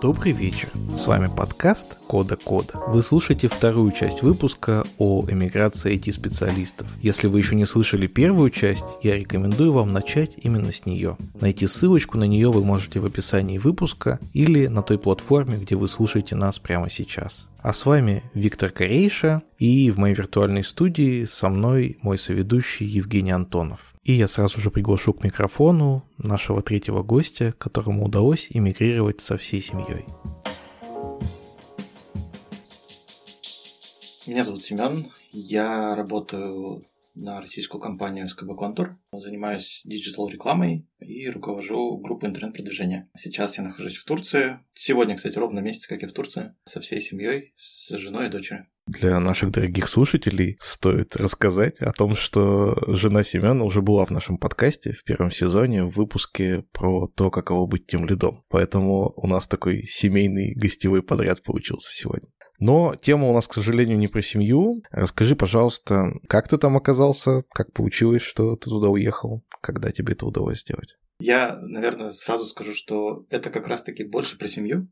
Добрый вечер. С вами подкаст Кода Кода. Вы слушаете вторую часть выпуска о эмиграции IT-специалистов. Если вы еще не слышали первую часть, я рекомендую вам начать именно с нее. Найти ссылочку на нее вы можете в описании выпуска или на той платформе, где вы слушаете нас прямо сейчас. А с вами Виктор Корейша и в моей виртуальной студии со мной мой соведущий Евгений Антонов. И я сразу же приглашу к микрофону нашего третьего гостя, которому удалось эмигрировать со всей семьей. Меня зовут Семен, я работаю на российскую компанию СКБ Контур. Занимаюсь digital-рекламой и руковожу группой интернет-продвижения. Сейчас я нахожусь в Турции. Сегодня, кстати, ровно месяц, как я в Турции, со всей семьей, с женой и дочерью. Для наших дорогих слушателей стоит рассказать о том, что жена Семена уже была в нашем подкасте в первом сезоне в выпуске про то, каково быть team lead ом. Поэтому у нас такой семейный гостевой подряд получился сегодня. Но тема у нас, к сожалению, не про семью. Расскажи, пожалуйста, как ты там оказался, как получилось, что ты туда уехал, когда тебе это удалось сделать? Я, наверное, сразу скажу, что это как раз-таки больше про семью,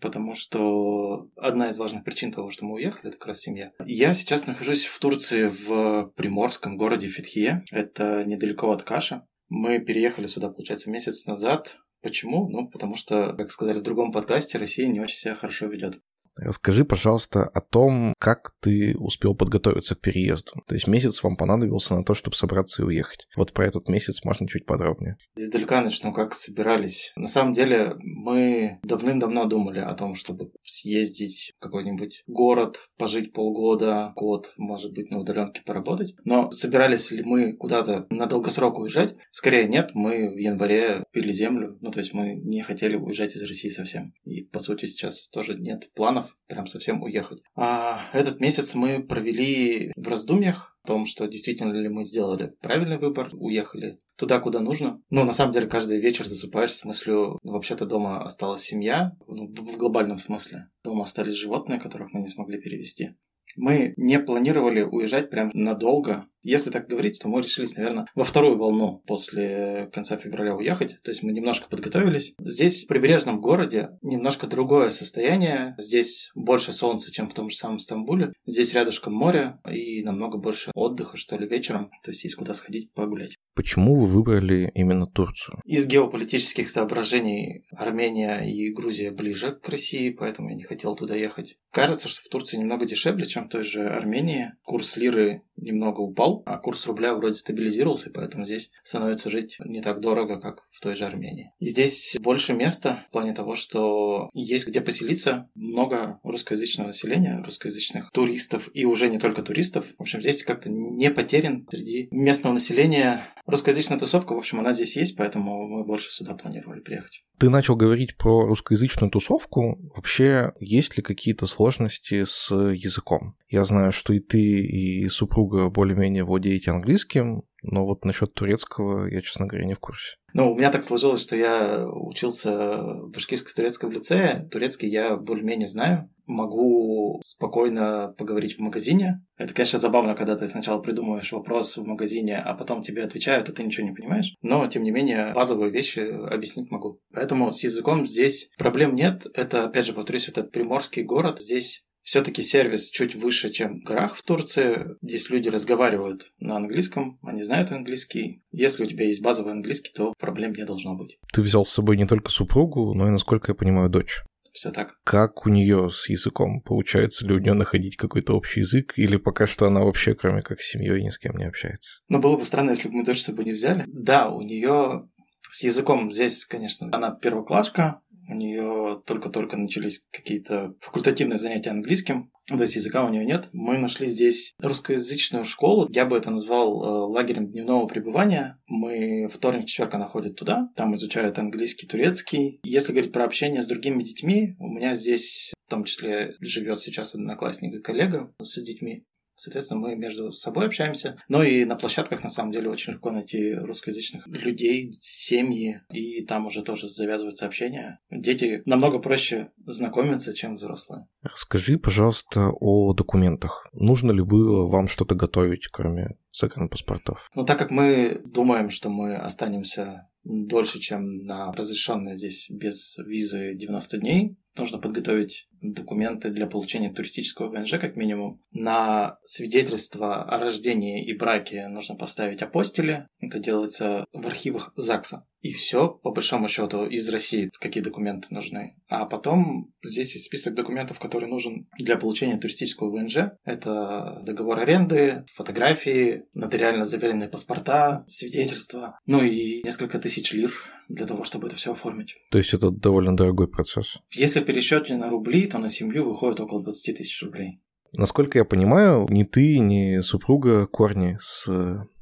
потому что одна из важных причин того, что мы уехали, это как раз семья. Я сейчас нахожусь в Турции, в приморском городе Фетхие. Это недалеко от Каша. Мы переехали сюда, получается, месяц назад. Почему? Ну, потому что, как сказали в другом подкасте, Россия не очень себя хорошо ведет. Расскажи, пожалуйста, о том, как ты успел подготовиться к переезду. То есть месяц вам понадобился на то, чтобы собраться и уехать. Вот про этот месяц можно чуть подробнее. Издалека начну, как собирались. На самом деле, мы давным-давно думали о том, чтобы съездить в какой-нибудь город, пожить полгода, год, может быть, на удаленке поработать. Но собирались ли мы куда-то на долгосрок уезжать? Скорее нет, мы в январе пили землю. Ну, то есть мы не хотели уезжать из России совсем. И, по сути, сейчас тоже нет планов прям совсем уехать. А этот месяц мы провели в раздумьях о том, что действительно ли мы сделали правильный выбор, уехали туда, куда нужно. Но на самом деле каждый вечер засыпаешь с мыслью, ну, вообще-то дома осталась семья, ну, в глобальном смысле. Дома остались животные, которых мы не смогли перевести. Мы не планировали уезжать прям надолго. Если так говорить, то мы решились, наверное, во вторую волну после конца февраля уехать. То есть мы немножко подготовились. Здесь, в прибрежном городе, немножко другое состояние. Здесь больше солнца, чем в том же самом Стамбуле. Здесь рядышком море и намного больше отдыха, что ли, вечером. То есть есть куда сходить погулять. Почему вы выбрали именно Турцию? Из геополитических соображений Армения и Грузия ближе к России, поэтому я не хотел туда ехать. Кажется, что в Турции немного дешевле, чем в той же Армении. Курс лиры немного упал, а курс рубля вроде стабилизировался, поэтому здесь становится жить не так дорого, как в той же Армении. Здесь больше места в плане того, что есть где поселиться, много русскоязычного населения, русскоязычных туристов и уже не только туристов. В общем, здесь как-то не потерян среди местного населения русскоязычная тусовка, в общем, она здесь есть, поэтому мы больше сюда планировали приехать. Ты начал говорить про русскоязычную тусовку. Вообще, есть ли какие-то сложности с языком? Я знаю, что и ты, и супруга более-менее владеете английским, но вот насчет турецкого я, честно говоря, не в курсе. Ну, у меня так сложилось, что я учился в башкирско-турецком лицее. Турецкий я более-менее знаю. Могу спокойно поговорить в магазине. Это, конечно, забавно, когда ты сначала придумываешь вопрос в магазине, а потом тебе отвечают, а ты ничего не понимаешь. Но, тем не менее, базовые вещи объяснить могу. Поэтому с языком здесь проблем нет. Это, опять же, повторюсь, это приморский город. Здесь все-таки сервис чуть выше, чем в горах в Турции. Здесь люди разговаривают на английском, они знают английский. Если у тебя есть базовый английский, то проблем не должно быть. Ты взял с собой не только супругу, но и, насколько я понимаю, дочь. Все так. Как у нее с языком? Получается ли у нее находить какой-то общий язык? Или пока что она вообще, кроме как с семьей, ни с кем не общается? Ну, было бы странно, если бы мы дочь с собой не взяли. Да, у нее с языком здесь, конечно, она первоклашка, у нее только-только начались какие-то факультативные занятия английским, то есть языка у нее нет. Мы нашли здесь русскоязычную школу, я бы это назвал э, лагерем дневного пребывания. Мы вторник, четверг она ходит туда, там изучают английский, турецкий. Если говорить про общение с другими детьми, у меня здесь в том числе живет сейчас одноклассник и коллега с детьми. Соответственно, мы между собой общаемся. Но и на площадках, на самом деле, очень легко найти русскоязычных людей, семьи, и там уже тоже завязываются общения. Дети намного проще знакомиться, чем взрослые. Расскажи, пожалуйста, о документах. Нужно ли было вам что-то готовить, кроме загранпаспортов? Ну, так как мы думаем, что мы останемся дольше, чем на разрешенные здесь без визы 90 дней, нужно подготовить документы для получения туристического ВНЖ как минимум. На свидетельство о рождении и браке нужно поставить апостили. Это делается в архивах ЗАГСа. И все, по большому счету, из России какие документы нужны. А потом здесь есть список документов, который нужен для получения туристического ВНЖ. Это договор аренды, фотографии, нотариально заверенные паспорта, свидетельства, ну и несколько тысяч лир для того, чтобы это все оформить. То есть это довольно дорогой процесс. Если в пересчете на рубли, то на семью выходит около 20 тысяч рублей. Насколько я понимаю, ни ты, ни супруга Корни с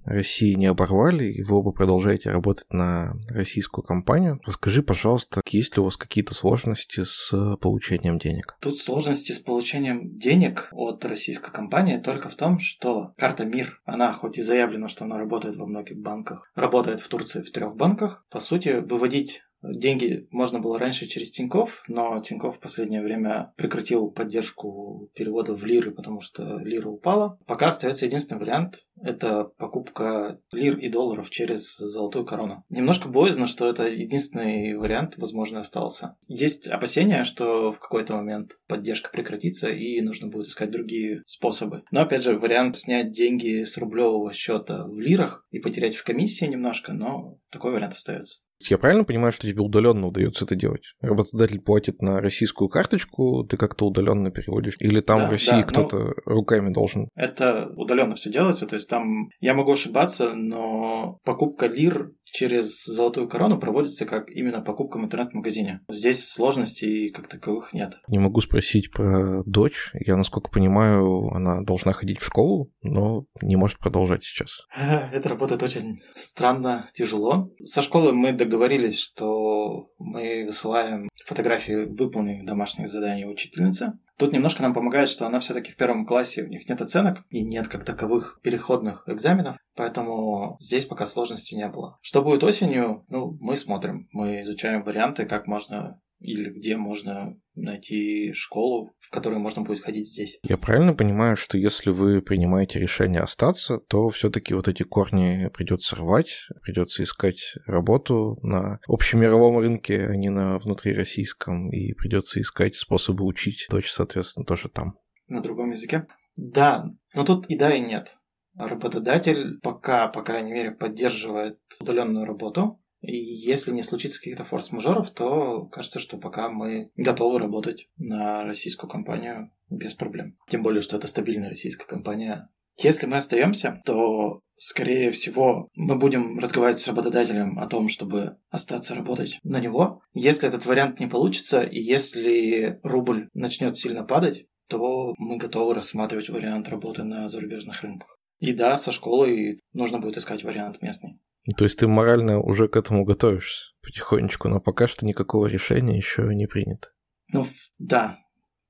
России не оборвали, и вы оба продолжаете работать на российскую компанию. Расскажи, пожалуйста, есть ли у вас какие-то сложности с получением денег? Тут сложности с получением денег от российской компании только в том, что карта МИР, она хоть и заявлена, что она работает во многих банках, работает в Турции в трех банках, по сути, выводить Деньги можно было раньше через Тиньков, но Тиньков в последнее время прекратил поддержку перевода в лиры, потому что лира упала. Пока остается единственный вариант – это покупка лир и долларов через золотую корону. Немножко боязно, что это единственный вариант, возможно, остался. Есть опасения, что в какой-то момент поддержка прекратится и нужно будет искать другие способы. Но опять же, вариант снять деньги с рублевого счета в лирах и потерять в комиссии немножко, но такой вариант остается. Я правильно понимаю, что тебе удаленно удается это делать? Работодатель платит на российскую карточку, ты как-то удаленно переводишь, или там да, в России да, кто-то ну, руками должен? Это удаленно все делается, то есть там я могу ошибаться, но покупка лир через золотую корону проводится как именно покупка в интернет-магазине. Здесь сложностей как таковых нет. Не могу спросить про дочь. Я, насколько понимаю, она должна ходить в школу, но не может продолжать сейчас. Это работает очень странно, тяжело. Со школы мы договорились, что мы высылаем фотографии выполненных домашних заданий учительницы. Тут немножко нам помогает, что она все-таки в первом классе, у них нет оценок и нет как таковых переходных экзаменов, поэтому здесь пока сложностей не было. Что будет осенью, ну, мы смотрим, мы изучаем варианты, как можно или где можно найти школу, в которую можно будет ходить здесь. Я правильно понимаю, что если вы принимаете решение остаться, то все-таки вот эти корни придется рвать, придется искать работу на общемировом рынке, а не на внутрироссийском, и придется искать способы учить дочь, соответственно, тоже там. На другом языке? Да, но тут и да, и нет. Работодатель пока, по крайней мере, поддерживает удаленную работу, и если не случится каких-то форс-мажоров, то кажется, что пока мы готовы работать на российскую компанию без проблем. Тем более, что это стабильная российская компания. Если мы остаемся, то, скорее всего, мы будем разговаривать с работодателем о том, чтобы остаться работать на него. Если этот вариант не получится, и если рубль начнет сильно падать, то мы готовы рассматривать вариант работы на зарубежных рынках. И да, со школой нужно будет искать вариант местный. То есть ты морально уже к этому готовишься потихонечку, но пока что никакого решения еще не принято. Ну, да.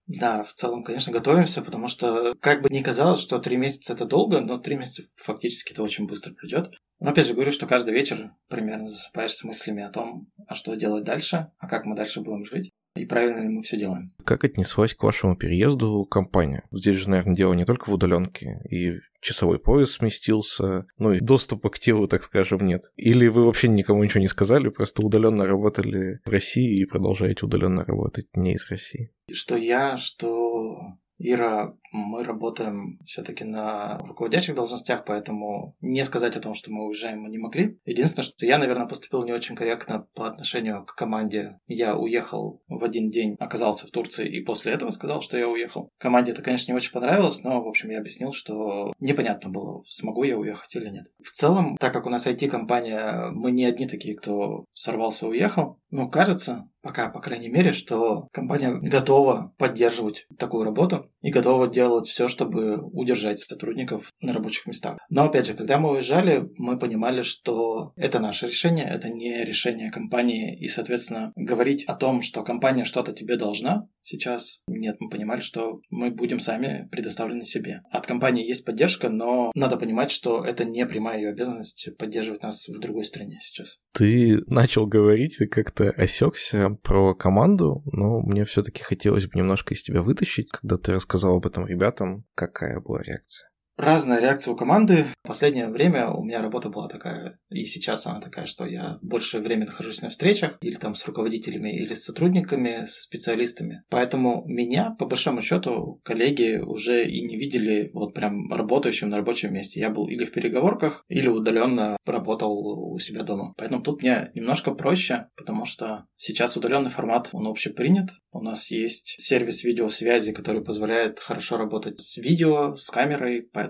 Да, в целом, конечно, готовимся, потому что, как бы ни казалось, что три месяца это долго, но три месяца фактически это очень быстро придет. Но опять же говорю, что каждый вечер примерно засыпаешь с мыслями о том, а что делать дальше, а как мы дальше будем жить и правильно ли мы все делаем. Как отнеслась к вашему переезду компания? Здесь же, наверное, дело не только в удаленке, и часовой пояс сместился, ну и доступа к телу, так скажем, нет. Или вы вообще никому ничего не сказали, просто удаленно работали в России и продолжаете удаленно работать не из России? Что я, что Ира, мы работаем все-таки на руководящих должностях, поэтому не сказать о том, что мы уезжаем, мы не могли. Единственное, что я, наверное, поступил не очень корректно по отношению к команде. Я уехал в один день, оказался в Турции и после этого сказал, что я уехал. Команде это, конечно, не очень понравилось, но, в общем, я объяснил, что непонятно было, смогу я уехать или нет. В целом, так как у нас IT-компания, мы не одни такие, кто сорвался и уехал, но кажется, пока, по крайней мере, что компания готова поддерживать такую работу и готова делать все, чтобы удержать сотрудников на рабочих местах. Но опять же, когда мы уезжали, мы понимали, что это наше решение, это не решение компании, и, соответственно, говорить о том, что компания что-то тебе должна, сейчас нет, мы понимали, что мы будем сами предоставлены себе. От компании есть поддержка, но надо понимать, что это не прямая ее обязанность поддерживать нас в другой стране сейчас. Ты начал говорить и как-то осекся про команду, но мне все-таки хотелось бы немножко из тебя вытащить, когда ты рассказал об этом ребятам, какая была реакция. Разная реакция у команды. В последнее время у меня работа была такая, и сейчас она такая, что я больше времени нахожусь на встречах, или там с руководителями, или с сотрудниками, со специалистами. Поэтому меня, по большому счету, коллеги уже и не видели вот прям работающим на рабочем месте. Я был или в переговорках, или удаленно работал у себя дома. Поэтому тут мне немножко проще, потому что сейчас удаленный формат, он общепринят. У нас есть сервис видеосвязи, который позволяет хорошо работать с видео, с камерой, поэтому,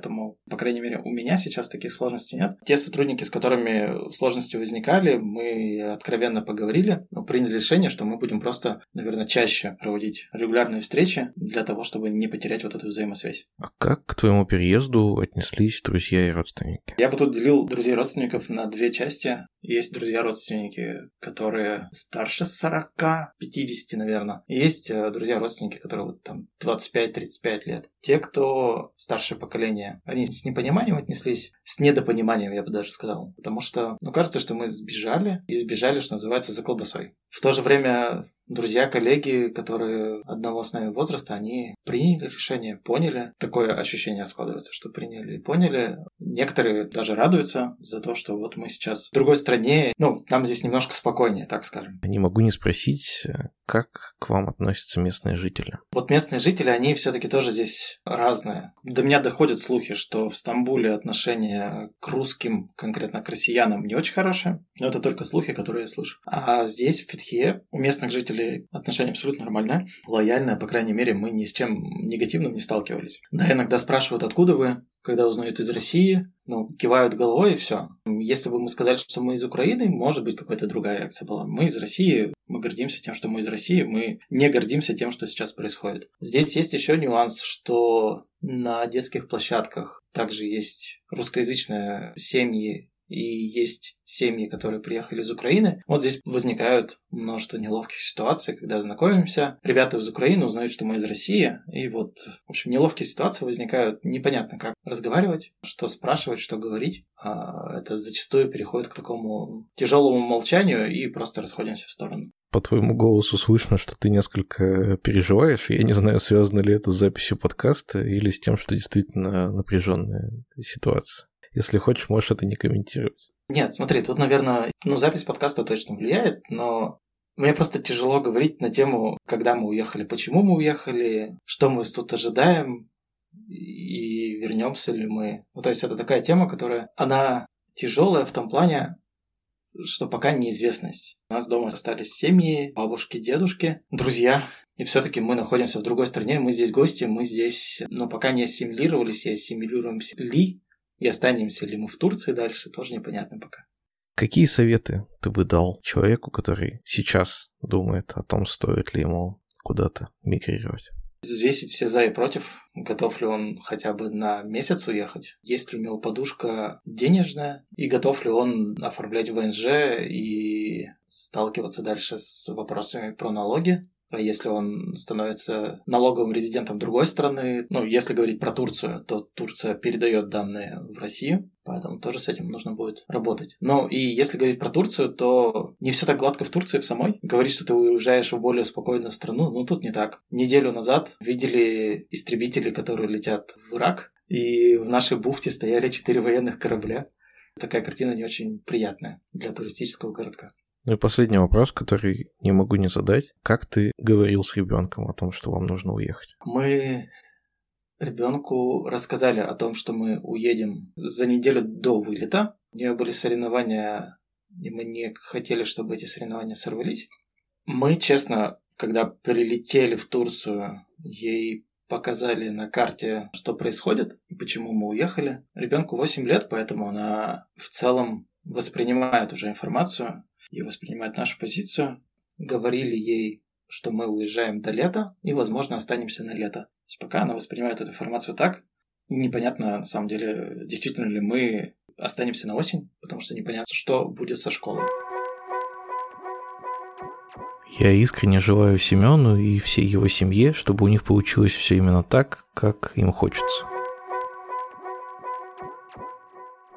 по крайней мере, у меня сейчас таких сложностей нет. Те сотрудники, с которыми сложности возникали, мы откровенно поговорили, но приняли решение, что мы будем просто, наверное, чаще проводить регулярные встречи для того, чтобы не потерять вот эту взаимосвязь. А как к твоему переезду отнеслись друзья и родственники? Я бы тут делил друзей и родственников на две части. Есть друзья-родственники, которые старше 40, 50, наверное. И есть э, друзья-родственники, которые вот там 25-35 лет. Те, кто старшее поколение, они с непониманием отнеслись, с недопониманием, я бы даже сказал. Потому что, ну, кажется, что мы сбежали, и сбежали, что называется, за колбасой. В то же время друзья, коллеги, которые одного с нами возраста, они приняли решение, поняли. Такое ощущение складывается, что приняли и поняли. Некоторые даже радуются за то, что вот мы сейчас в другой стране, ну, там здесь немножко спокойнее, так скажем. Не могу не спросить, как к вам относятся местные жители? Вот местные жители, они все-таки тоже здесь разные. До меня доходят слухи, что в Стамбуле отношение к русским, конкретно к россиянам, не очень хорошее. Но это только слухи, которые я слышу. А здесь, в Фетхе, у местных жителей отношение абсолютно нормальное, лояльное, по крайней мере, мы ни с чем негативным не сталкивались. Да, иногда спрашивают, откуда вы, когда узнают из России, ну, кивают головой и все. Если бы мы сказали, что мы из Украины, может быть, какая-то другая реакция была. Мы из России, мы гордимся тем, что мы из России, мы не гордимся тем, что сейчас происходит. Здесь есть еще нюанс, что на детских площадках также есть русскоязычные семьи и есть семьи, которые приехали из Украины. Вот здесь возникают множество неловких ситуаций, когда знакомимся. Ребята из Украины узнают, что мы из России, и вот, в общем, неловкие ситуации возникают. Непонятно, как разговаривать, что спрашивать, что говорить. А это зачастую переходит к такому тяжелому молчанию и просто расходимся в сторону. По твоему голосу слышно, что ты несколько переживаешь. Я не знаю, связано ли это с записью подкаста или с тем, что действительно напряженная ситуация. Если хочешь, можешь это не комментировать. Нет, смотри, тут, наверное, ну, запись подкаста точно влияет, но мне просто тяжело говорить на тему, когда мы уехали, почему мы уехали, что мы тут ожидаем, и вернемся ли мы. Ну, то есть это такая тема, которая, она тяжелая в том плане, что пока неизвестность. У нас дома остались семьи, бабушки, дедушки, друзья. И все-таки мы находимся в другой стране, мы здесь гости, мы здесь, но пока не ассимилировались и ассимилируемся ли, и останемся ли мы в Турции дальше, тоже непонятно пока. Какие советы ты бы дал человеку, который сейчас думает о том, стоит ли ему куда-то мигрировать? Взвесить все за и против. Готов ли он хотя бы на месяц уехать? Есть ли у него подушка денежная? И готов ли он оформлять ВНЖ и сталкиваться дальше с вопросами про налоги? А если он становится налоговым резидентом другой страны, ну, если говорить про Турцию, то Турция передает данные в Россию, поэтому тоже с этим нужно будет работать. Ну, и если говорить про Турцию, то не все так гладко в Турции в самой. Говорить, что ты уезжаешь в более спокойную страну, ну, тут не так. Неделю назад видели истребители, которые летят в Ирак, и в нашей бухте стояли четыре военных корабля. Такая картина не очень приятная для туристического городка. Ну и последний вопрос, который не могу не задать. Как ты говорил с ребенком о том, что вам нужно уехать? Мы ребенку рассказали о том, что мы уедем за неделю до вылета. У нее были соревнования, и мы не хотели, чтобы эти соревнования сорвались. Мы, честно, когда прилетели в Турцию, ей показали на карте, что происходит и почему мы уехали. Ребенку 8 лет, поэтому она в целом воспринимает уже информацию и воспринимает нашу позицию. говорили ей, что мы уезжаем до лета и, возможно, останемся на лето. То есть пока она воспринимает эту информацию так, непонятно, на самом деле, действительно ли мы останемся на осень, потому что непонятно, что будет со школой. Я искренне желаю Семену и всей его семье, чтобы у них получилось все именно так, как им хочется.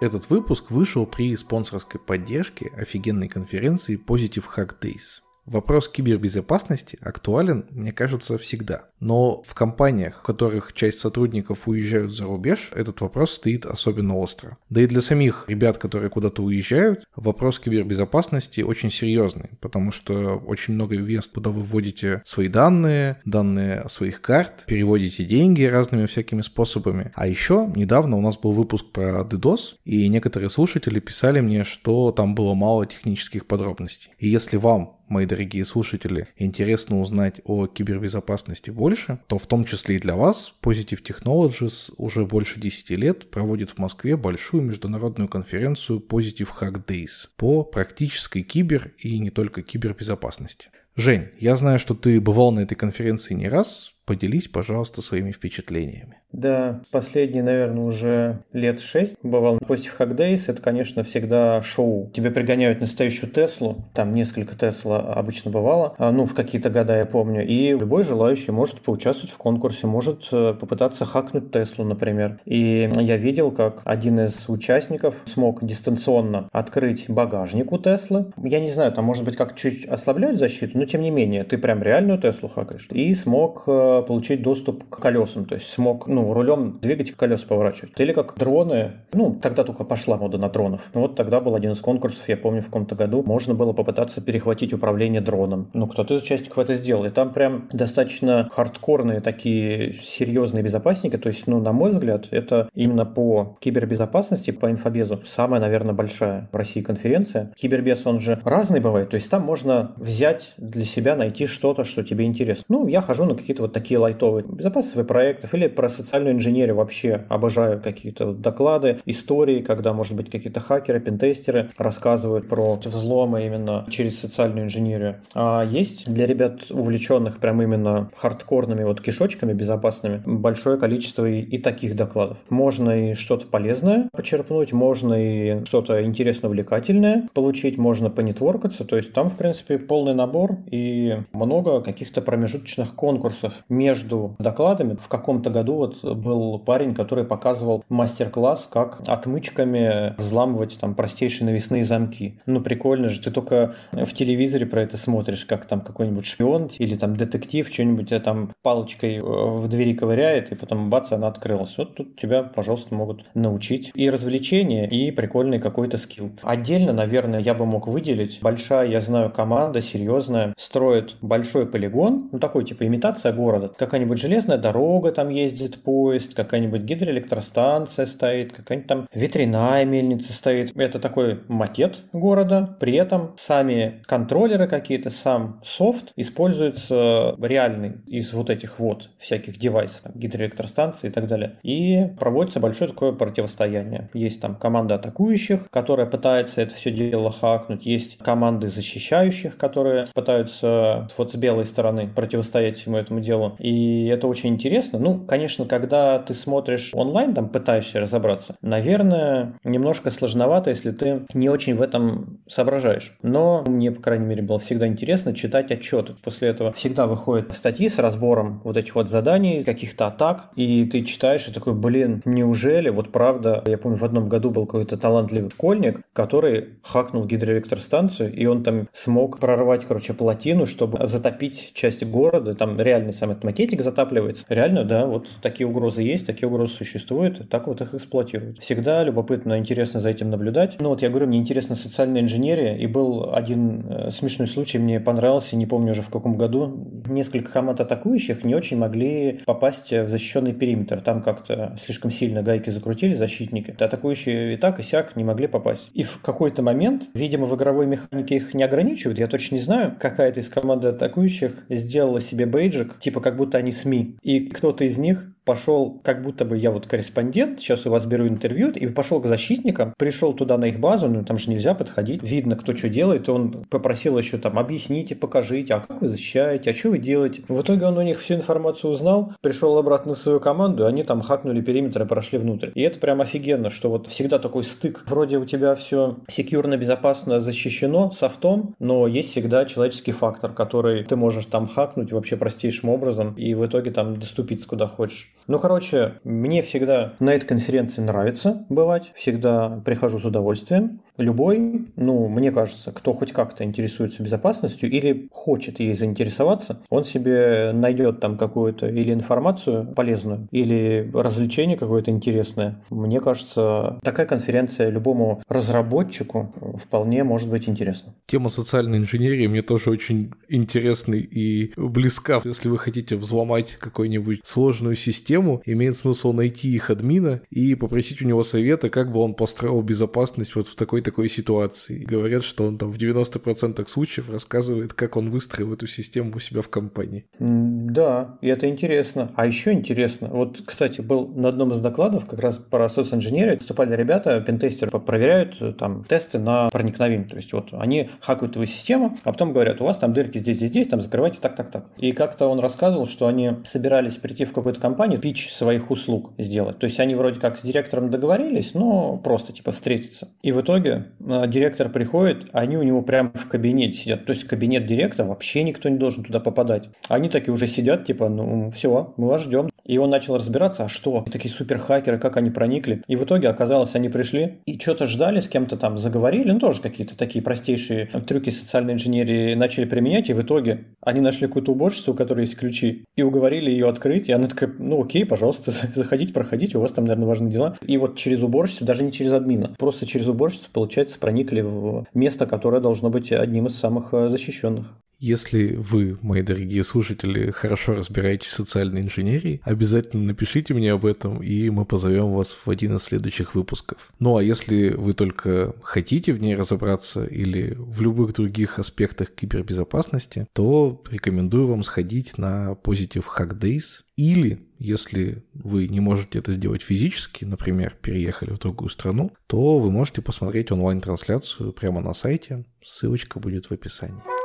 Этот выпуск вышел при спонсорской поддержке офигенной конференции Positive Hack Days. Вопрос кибербезопасности актуален, мне кажется, всегда. Но в компаниях, в которых часть сотрудников уезжают за рубеж, этот вопрос стоит особенно остро. Да и для самих ребят, которые куда-то уезжают, вопрос кибербезопасности очень серьезный, потому что очень много мест, куда вы вводите свои данные, данные своих карт, переводите деньги разными всякими способами. А еще недавно у нас был выпуск про DDoS, и некоторые слушатели писали мне, что там было мало технических подробностей. И если вам мои дорогие слушатели, интересно узнать о кибербезопасности больше, то в том числе и для вас Positive Technologies уже больше 10 лет проводит в Москве большую международную конференцию Positive Hack Days по практической кибер и не только кибербезопасности. Жень, я знаю, что ты бывал на этой конференции не раз. Поделись, пожалуйста, своими впечатлениями. Да, последние, наверное, уже лет шесть бывал на Positive Hack Days. Это, конечно, всегда шоу. Тебе пригоняют настоящую Теслу. Там несколько Тесла обычно бывало. А, ну, в какие-то года, я помню. И любой желающий может поучаствовать в конкурсе, может э, попытаться хакнуть Теслу, например. И я видел, как один из участников смог дистанционно открыть багажник у Теслы. Я не знаю, там, может быть, как чуть ослабляют защиту, но тем не менее, ты прям реальную Теслу хакаешь. И смог э, получить доступ к колесам. То есть смог, ну, ну, рулем двигать колеса поворачивать. Или как дроны, ну, тогда только пошла мода на дронов. Ну, вот тогда был один из конкурсов, я помню, в каком-то году, можно было попытаться перехватить управление дроном. Ну, кто-то из участников это сделал. И там прям достаточно хардкорные такие серьезные безопасники. То есть, ну, на мой взгляд, это именно по кибербезопасности, по инфобезу, самая, наверное, большая в России конференция. Кибербез, он же разный бывает. То есть, там можно взять для себя, найти что-то, что тебе интересно. Ну, я хожу на какие-то вот такие лайтовые безопасные проектов или про социальные социальную инженерию вообще обожаю какие-то доклады, истории, когда, может быть, какие-то хакеры, пентестеры рассказывают про взломы именно через социальную инженерию. А есть для ребят, увлеченных прям именно хардкорными вот кишочками безопасными, большое количество и, и таких докладов. Можно и что-то полезное почерпнуть, можно и что-то интересно увлекательное получить, можно понетворкаться, то есть там, в принципе, полный набор и много каких-то промежуточных конкурсов между докладами. В каком-то году вот был парень, который показывал мастер-класс, как отмычками взламывать там простейшие навесные замки. Ну, прикольно же, ты только в телевизоре про это смотришь, как там какой-нибудь шпион или там детектив что-нибудь э, там палочкой э, в двери ковыряет, и потом бац, она открылась. Вот тут тебя, пожалуйста, могут научить и развлечение, и прикольный какой-то скилл. Отдельно, наверное, я бы мог выделить большая, я знаю, команда серьезная, строит большой полигон, ну такой типа имитация города. Какая-нибудь железная дорога там ездит, поезд, какая-нибудь гидроэлектростанция стоит, какая-нибудь там ветряная мельница стоит. Это такой макет города. При этом сами контроллеры какие-то, сам софт используется реальный из вот этих вот всяких девайсов, там, гидроэлектростанции и так далее. И проводится большое такое противостояние. Есть там команда атакующих, которая пытается это все дело хакнуть. Есть команды защищающих, которые пытаются вот с белой стороны противостоять всему этому делу. И это очень интересно. Ну, конечно, как когда ты смотришь онлайн, там пытаешься разобраться, наверное, немножко сложновато, если ты не очень в этом соображаешь. Но мне, по крайней мере, было всегда интересно читать отчеты. После этого всегда выходят статьи с разбором вот этих вот заданий, каких-то атак, и ты читаешь и такой, блин, неужели? Вот правда, я помню, в одном году был какой-то талантливый школьник, который хакнул гидроэлектростанцию, и он там смог прорвать, короче, плотину, чтобы затопить часть города. Там реальный сам этот макетик затапливается. Реально, да, вот такие угрозы есть, такие угрозы существуют, так вот их эксплуатируют. Всегда любопытно, интересно за этим наблюдать. Ну вот я говорю, мне интересна социальная инженерия, и был один э, смешной случай, мне понравился, не помню уже в каком году. Несколько команд атакующих не очень могли попасть в защищенный периметр. Там как-то слишком сильно гайки закрутили защитники. Атакующие и так, и сяк не могли попасть. И в какой-то момент, видимо, в игровой механике их не ограничивают, я точно не знаю, какая-то из команды атакующих сделала себе бейджик, типа как будто они СМИ. И кто-то из них пошел, как будто бы я вот корреспондент, сейчас у вас беру интервью, и пошел к защитникам, пришел туда на их базу, ну там же нельзя подходить, видно, кто что делает, и он попросил еще там, объясните, покажите, а как вы защищаете, а что вы делаете. В итоге он у них всю информацию узнал, пришел обратно в свою команду, они там хакнули периметр и прошли внутрь. И это прям офигенно, что вот всегда такой стык. Вроде у тебя все секьюрно, безопасно защищено софтом, но есть всегда человеческий фактор, который ты можешь там хакнуть вообще простейшим образом и в итоге там доступиться куда хочешь. Ну, короче, мне всегда на этой конференции нравится бывать, всегда прихожу с удовольствием. Любой, ну, мне кажется, кто хоть как-то интересуется безопасностью или хочет ей заинтересоваться, он себе найдет там какую-то или информацию полезную, или развлечение какое-то интересное. Мне кажется, такая конференция любому разработчику вполне может быть интересна. Тема социальной инженерии мне тоже очень интересна и близка. Если вы хотите взломать какую-нибудь сложную систему, имеет смысл найти их админа и попросить у него совета, как бы он построил безопасность вот в такой такой ситуации. Говорят, что он там в 90% случаев рассказывает, как он выстроил эту систему у себя в компании. Да, и это интересно. А еще интересно, вот, кстати, был на одном из докладов как раз про социнженерию, выступали ребята, пентестеры, проверяют э, там тесты на проникновение. То есть вот они хакают твою систему, а потом говорят, у вас там дырки здесь, здесь, здесь, там закрывайте так, так, так. И как-то он рассказывал, что они собирались прийти в какую-то компанию, пич своих услуг сделать. То есть они вроде как с директором договорились, но просто типа встретиться. И в итоге Э, директор приходит, они у него прямо в кабинете сидят. То есть кабинет директора вообще никто не должен туда попадать. Они такие уже сидят, типа, ну все, мы вас ждем. И он начал разбираться, а что? Такие суперхакеры, как они проникли. И в итоге оказалось, они пришли и что-то ждали, с кем-то там заговорили, ну тоже какие-то такие простейшие трюки социальной инженерии начали применять, и в итоге они нашли какую-то уборщицу, у которой есть ключи, и уговорили ее открыть, и она такая, ну окей, пожалуйста, заходите, проходите, у вас там, наверное, важные дела. И вот через уборщицу, даже не через админа, просто через уборщицу, получается, проникли в место, которое должно быть одним из самых э, защищенных. Если вы, мои дорогие слушатели, хорошо разбираетесь в социальной инженерии, обязательно напишите мне об этом, и мы позовем вас в один из следующих выпусков. Ну а если вы только хотите в ней разобраться или в любых других аспектах кибербезопасности, то рекомендую вам сходить на Positive Hack Days или если вы не можете это сделать физически, например, переехали в другую страну, то вы можете посмотреть онлайн-трансляцию прямо на сайте. Ссылочка будет в описании.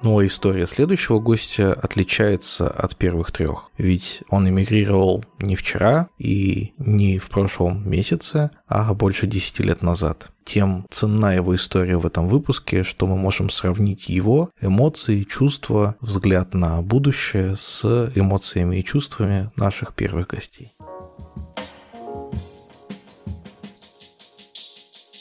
Ну а история следующего гостя отличается от первых трех, ведь он эмигрировал не вчера и не в прошлом месяце, а больше 10 лет назад. Тем ценна его история в этом выпуске, что мы можем сравнить его эмоции, чувства, взгляд на будущее с эмоциями и чувствами наших первых гостей.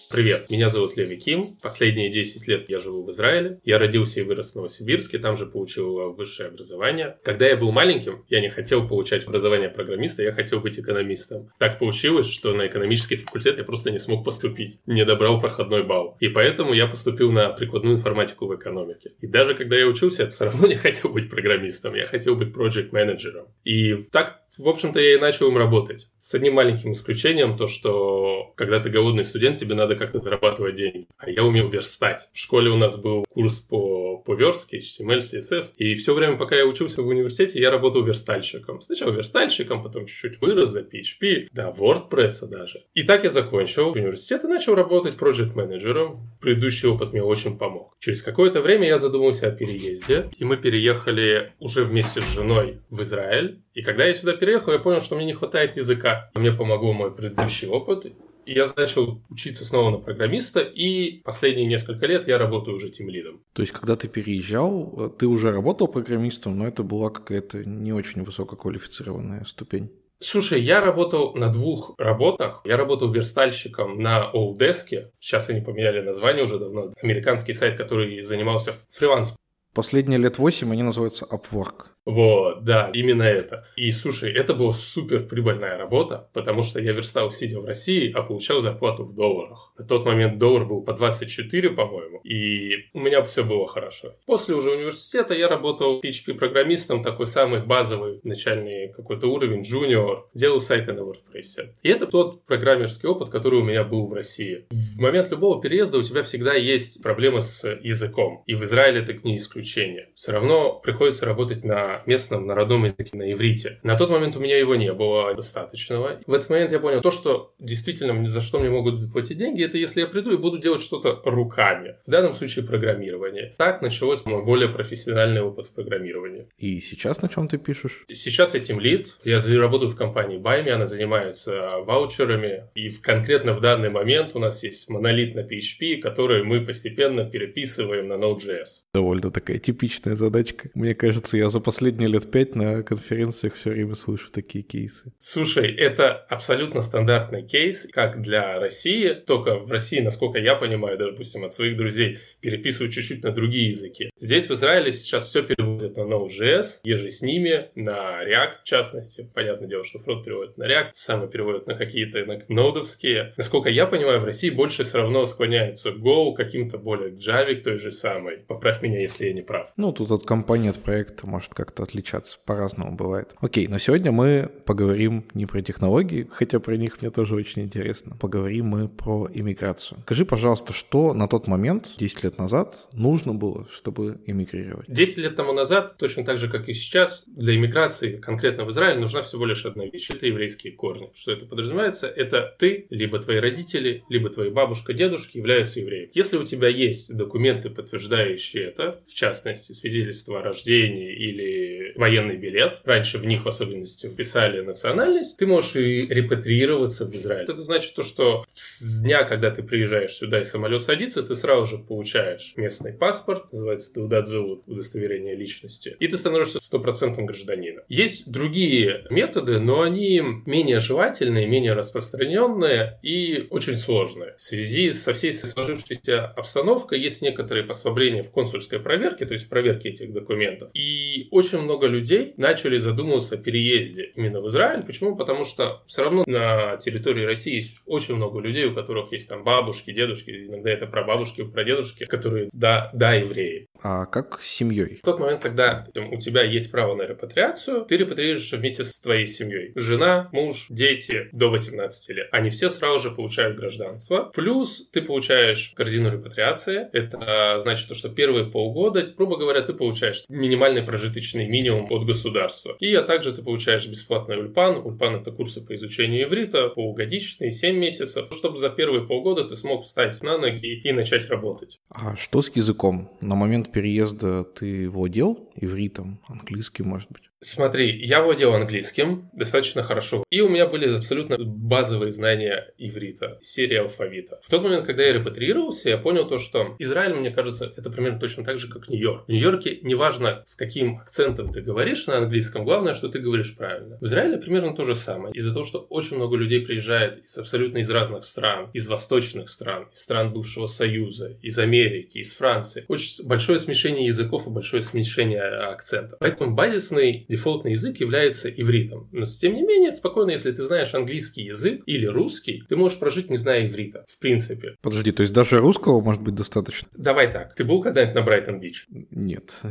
Привет, меня зовут Леви Ким. Последние 10 лет я живу в Израиле. Я родился и вырос в Новосибирске, там же получил высшее образование. Когда я был маленьким, я не хотел получать образование программиста, я хотел быть экономистом. Так получилось, что на экономический факультет я просто не смог поступить. Не добрал проходной балл. И поэтому я поступил на прикладную информатику в экономике. И даже когда я учился, я все равно не хотел быть программистом, я хотел быть проект менеджером И так в общем-то, я и начал им работать. С одним маленьким исключением, то, что когда ты голодный студент, тебе надо как-то зарабатывать деньги. А я умел верстать. В школе у нас был курс по, по верстке, HTML, CSS. И все время, пока я учился в университете, я работал верстальщиком. Сначала верстальщиком, потом чуть-чуть вырос до PHP, до WordPress даже. И так я закончил университет и начал работать проект менеджером Предыдущий опыт мне очень помог. Через какое-то время я задумался о переезде, и мы переехали уже вместе с женой в Израиль. И когда я сюда переехал, я понял, что мне не хватает языка. Мне помогал мой предыдущий опыт. И я начал учиться снова на программиста, и последние несколько лет я работаю уже тем лидом. То есть, когда ты переезжал, ты уже работал программистом, но это была какая-то не очень высококвалифицированная ступень. Слушай, я работал на двух работах. Я работал верстальщиком на Olddesk. Сейчас они поменяли название уже давно. Американский сайт, который занимался фриланс Последние лет восемь они называются Upwork. Вот, да, именно это. И слушай, это была супер прибыльная работа, потому что я верстал сидя в России, а получал зарплату в долларах. На тот момент доллар был по 24, по-моему, и у меня все было хорошо. После уже университета я работал PHP-программистом, такой самый базовый начальный какой-то уровень, junior, делал сайты на WordPress. И это тот программерский опыт, который у меня был в России. В момент любого переезда у тебя всегда есть проблемы с языком, и в Израиле это не исключение обучения. Все равно приходится работать на местном, на родном языке, на иврите. На тот момент у меня его не было достаточного. В этот момент я понял, то, что действительно за что мне могут заплатить деньги, это если я приду и буду делать что-то руками. В данном случае программирование. Так началось мой более профессиональный опыт в программировании. И сейчас на чем ты пишешь? Сейчас я лид. Я работаю в компании Байми, она занимается ваучерами. И конкретно в данный момент у нас есть монолит на PHP, который мы постепенно переписываем на Node.js. Довольно такая типичная задачка. Мне кажется, я за последние лет пять на конференциях все время слышу такие кейсы. Слушай, это абсолютно стандартный кейс, как для России, только в России, насколько я понимаю, допустим, от своих друзей, переписывают чуть-чуть на другие языки. Здесь в Израиле сейчас все переводят на Node.js, еже с ними, на React в частности. Понятное дело, что фронт переводит на React, самый переводят на какие-то на нодовские. Насколько я понимаю, в России больше все равно склоняются к Go, каким-то более к Java, к той же самой. Поправь меня, если я не прав. Ну, тут от компании, от проекта может как-то отличаться. По-разному бывает. Окей, но сегодня мы поговорим не про технологии, хотя про них мне тоже очень интересно. Поговорим мы про иммиграцию. Скажи, пожалуйста, что на тот момент, 10 лет назад, нужно было, чтобы эмигрировать? 10 лет тому назад, точно так же, как и сейчас, для иммиграции конкретно в Израиль нужна всего лишь одна вещь. Это еврейские корни. Что это подразумевается? Это ты, либо твои родители, либо твои бабушка, дедушки являются евреями. Если у тебя есть документы, подтверждающие это, в частности, свидетельство о рождении или военный билет, раньше в них в особенности вписали национальность, ты можешь и репатриироваться в Израиль. Это значит то, что с дня, когда ты приезжаешь сюда и самолет садится, ты сразу же получаешь местный паспорт, называется Таудат Зовут, удостоверение личности, и ты становишься стопроцентным гражданином. Есть другие методы, но они менее желательные, менее распространенные и очень сложные. В связи со всей сложившейся обстановкой есть некоторые послабления в консульской проверке, то есть в проверке этих документов. И очень много людей начали задумываться о переезде именно в Израиль. Почему? Потому что все равно на территории России есть очень много людей, у которых есть там бабушки, дедушки, иногда это прабабушки, прадедушки, которые, да, да, евреи. А как с семьей? В тот момент, когда там, у тебя есть право на репатриацию, ты репатрируешься вместе с твоей семьей. Жена, муж, дети до 18 лет. Они все сразу же получают гражданство. Плюс ты получаешь корзину репатриации. Это значит, что первые полгода, грубо говоря, ты получаешь минимальный прожиточный минимум от государства. И а также ты получаешь бесплатный ульпан. Ульпан это курсы по изучению иврита, полугодичные, 7 месяцев, чтобы за первые полгода ты смог встать на ноги и начать работать. А что с языком? На момент переезда ты владел ивритом, английским, может быть? Смотри, я владел английским достаточно хорошо. И у меня были абсолютно базовые знания иврита, серия алфавита. В тот момент, когда я репатриировался, я понял то, что Израиль, мне кажется, это примерно точно так же, как Нью-Йорк. В Нью-Йорке неважно, с каким акцентом ты говоришь на английском, главное, что ты говоришь правильно. В Израиле примерно то же самое. Из-за того, что очень много людей приезжает из абсолютно из разных стран, из восточных стран, из стран бывшего Союза, из Америки, из Франции. Очень большое смешение языков и большое смешение акцентов. Поэтому базисный дефолтный язык является ивритом. Но тем не менее, спокойно, если ты знаешь английский язык или русский, ты можешь прожить, не зная иврита, в принципе. Подожди, то есть даже русского может быть достаточно? Давай так. Ты был когда-нибудь на Брайтон-Бич? Нет.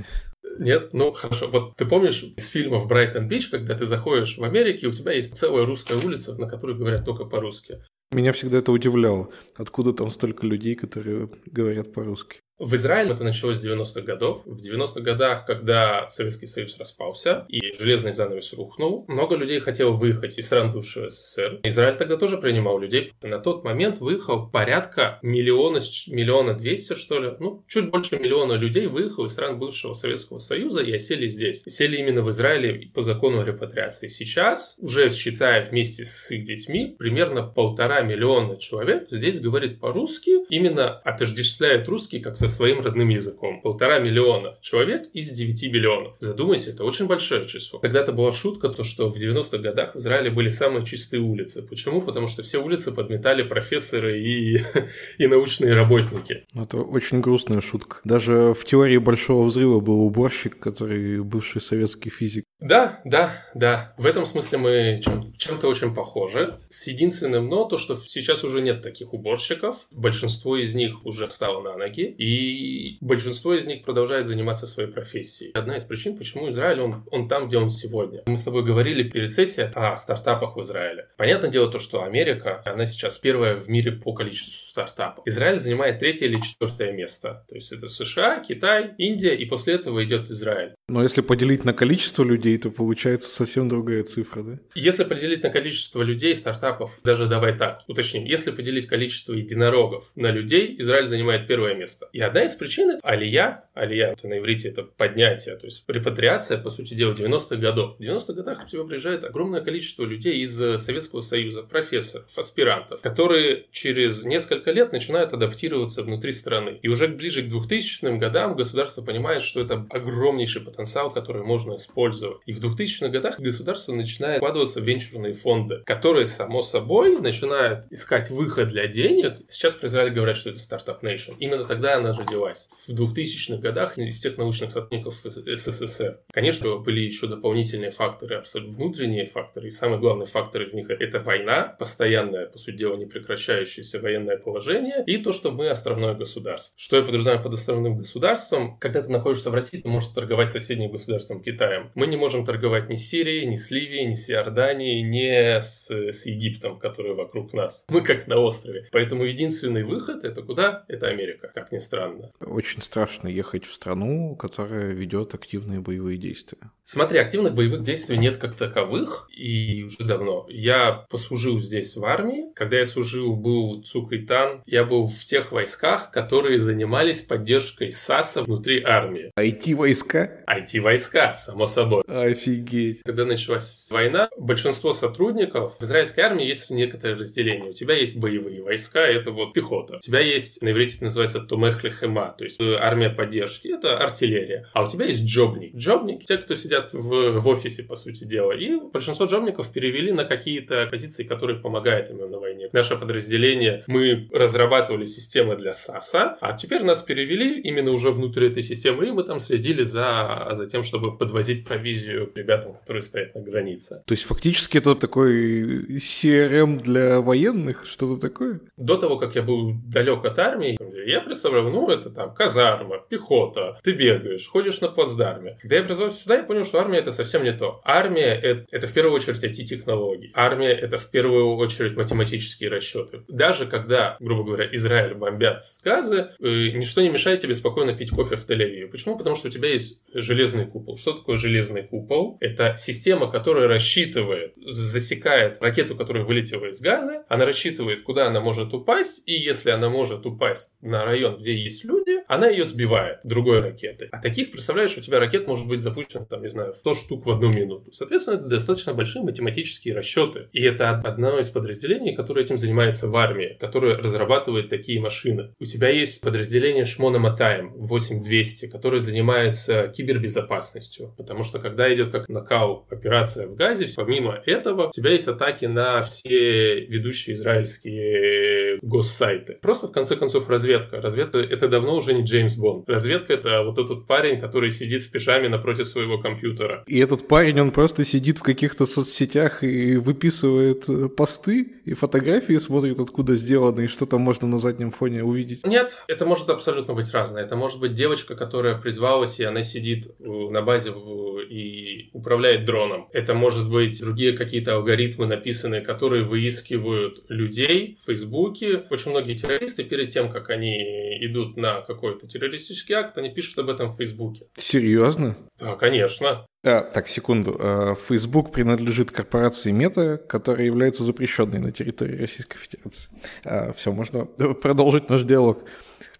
Нет? Ну, хорошо. Вот ты помнишь из фильмов Брайтон-Бич, когда ты заходишь в Америке, у тебя есть целая русская улица, на которой говорят только по-русски. Меня всегда это удивляло. Откуда там столько людей, которые говорят по-русски? В Израиле это началось с 90-х годов. В 90-х годах, когда Советский Союз распался и железный занавес рухнул, много людей хотело выехать из стран бывшего СССР. Израиль тогда тоже принимал людей. На тот момент выехал порядка миллиона, миллиона двести, что ли, ну, чуть больше миллиона людей выехал из стран бывшего Советского Союза и осели здесь. Сели именно в Израиле по закону репатриации. Сейчас, уже считая вместе с их детьми, примерно полтора миллиона человек здесь говорит по-русски, именно отождествляют русский как со своим родным языком. Полтора миллиона человек из 9 миллионов. Задумайся, это очень большое число. Когда-то была шутка, то, что в 90-х годах в Израиле были самые чистые улицы. Почему? Потому что все улицы подметали профессоры и, и научные работники. Ну, это очень грустная шутка. Даже в теории Большого Взрыва был уборщик, который бывший советский физик. Да, да, да. В этом смысле мы чем- чем-то очень похожи. С единственным но, то, что сейчас уже нет таких уборщиков. Большинство из них уже встало на ноги. И И большинство из них продолжает заниматься своей профессией. Одна из причин, почему Израиль, он, он там, где он сегодня. Мы с тобой говорили перед сессией о стартапах в Израиле. Понятное дело то, что Америка, она сейчас первая в мире по количеству стартапов. Израиль занимает третье или четвертое место. То есть это США, Китай, Индия, и после этого идет Израиль. Но если поделить на количество людей, то получается совсем другая цифра, да? Если поделить на количество людей, стартапов, даже давай так, уточним, если поделить количество единорогов на людей, Израиль занимает первое место. И одна из причин это алия. Алия, это на иврите это поднятие, то есть репатриация, по сути дела, 90-х годов. В 90-х годах к тебе приезжает огромное количество людей из Советского Союза, профессоров, аспирантов, которые через несколько лет начинают адаптироваться внутри страны. И уже ближе к 2000-м годам государство понимает, что это огромнейший потенциал, который можно использовать. И в 2000-х годах государство начинает вкладываться в венчурные фонды, которые, само собой, начинают искать выход для денег. Сейчас про Израиль говорят, что это стартап Nation. Именно тогда она родилась. В 2000-х годах из тех научных сотрудников СССР. Конечно, были еще дополнительные факторы, абсолютно внутренние факторы. И самый главный фактор из них – это война, постоянное, по сути дела, непрекращающееся военное положение, и то, что мы островное государство. Что я подразумеваю под островным государством? Когда ты находишься в России, ты можешь торговать со соседним государством Китаем. Мы не можем торговать ни с Сирией, ни с Ливией, ни с Иорданией, ни с, с Египтом, который вокруг нас. Мы как на острове. Поэтому единственный выход это куда? Это Америка, как ни странно. Очень страшно ехать в страну, которая ведет активные боевые действия. Смотри, активных боевых действий нет как таковых, и уже давно. Я послужил здесь в армии. Когда я служил, был Цукайтан. Я был в тех войсках, которые занимались поддержкой САСа внутри армии. IT-войска? IT-войска, само собой. Офигеть. Когда началась война, большинство сотрудников в израильской армии есть некоторые разделения. У тебя есть боевые войска, это вот пехота. У тебя есть, на иврите это называется тумех лехема, то есть э, армия поддержки, это артиллерия. А у тебя есть джобник. Джобник, те, кто сидят в, в офисе, по сути дела. И большинство джобников перевели на какие-то позиции, которые помогают им на войне. Наше подразделение, мы разрабатывали системы для САСа, а теперь нас перевели именно уже внутрь этой системы, и мы там следили за, за тем, чтобы подвозить провизию ребятам, которые стоят на границе. То есть фактически это такой CRM для военных, что-то такое? До того, как я был далек от армии, я представлял, ну, это там казарма, пехота, ты бегаешь, ходишь на плацдарме. Когда я призвался сюда, я понял, что армия это совсем не то. Армия это, это в первую очередь IT-технологии. Армия это в первую очередь математические расчеты. Даже когда, грубо говоря, Израиль бомбят с газа, э, ничто не мешает тебе спокойно пить кофе в Тель-Авиве. Почему? Потому что у тебя есть железный купол. Что такое железный купол? Это система, которая рассчитывает, засекает ракету, которая вылетела из газа, она рассчитывает, куда она может упасть, и если она может упасть на район, где есть люди, она ее сбивает другой ракетой. А таких, представляешь, у тебя ракет может быть запущено, там, не знаю, 100 штук в одну минуту. Соответственно, это достаточно большие математические расчеты. И это одно из подразделений, которое этим занимается в армии, которое разрабатывает такие машины. У тебя есть подразделение Шмона Матаем 8200, которое занимается кибербезопасностью. Потому что когда идет как накал операция в Газе, помимо этого, у тебя есть атаки на все ведущие израильские госсайты. Просто в конце концов разведка. Разведка это давно уже не Джеймс Бонд. Разведка это вот этот парень, который сидит в пижаме напротив своего компьютера. И этот парень, он просто сидит в каких-то соцсетях и выписывает э, посты и фотографии, смотрит, откуда сделано и что там можно на заднем фоне увидеть. Нет, это может абсолютно быть разное. Это может быть девочка, которая призвалась, и она сидит на базе и управляет дроном. Это может быть другие какие-то алгоритмы написанные, которые выискивают людей в Фейсбуке. Очень многие террористы перед тем, как они идут на какой-то террористический акт, они пишут об этом в Фейсбуке. Серьезно? Да, конечно. А, так, секунду. А, Facebook принадлежит корпорации Мета, которая является запрещенной на территории Российской Федерации. А, все, можно продолжить наш диалог.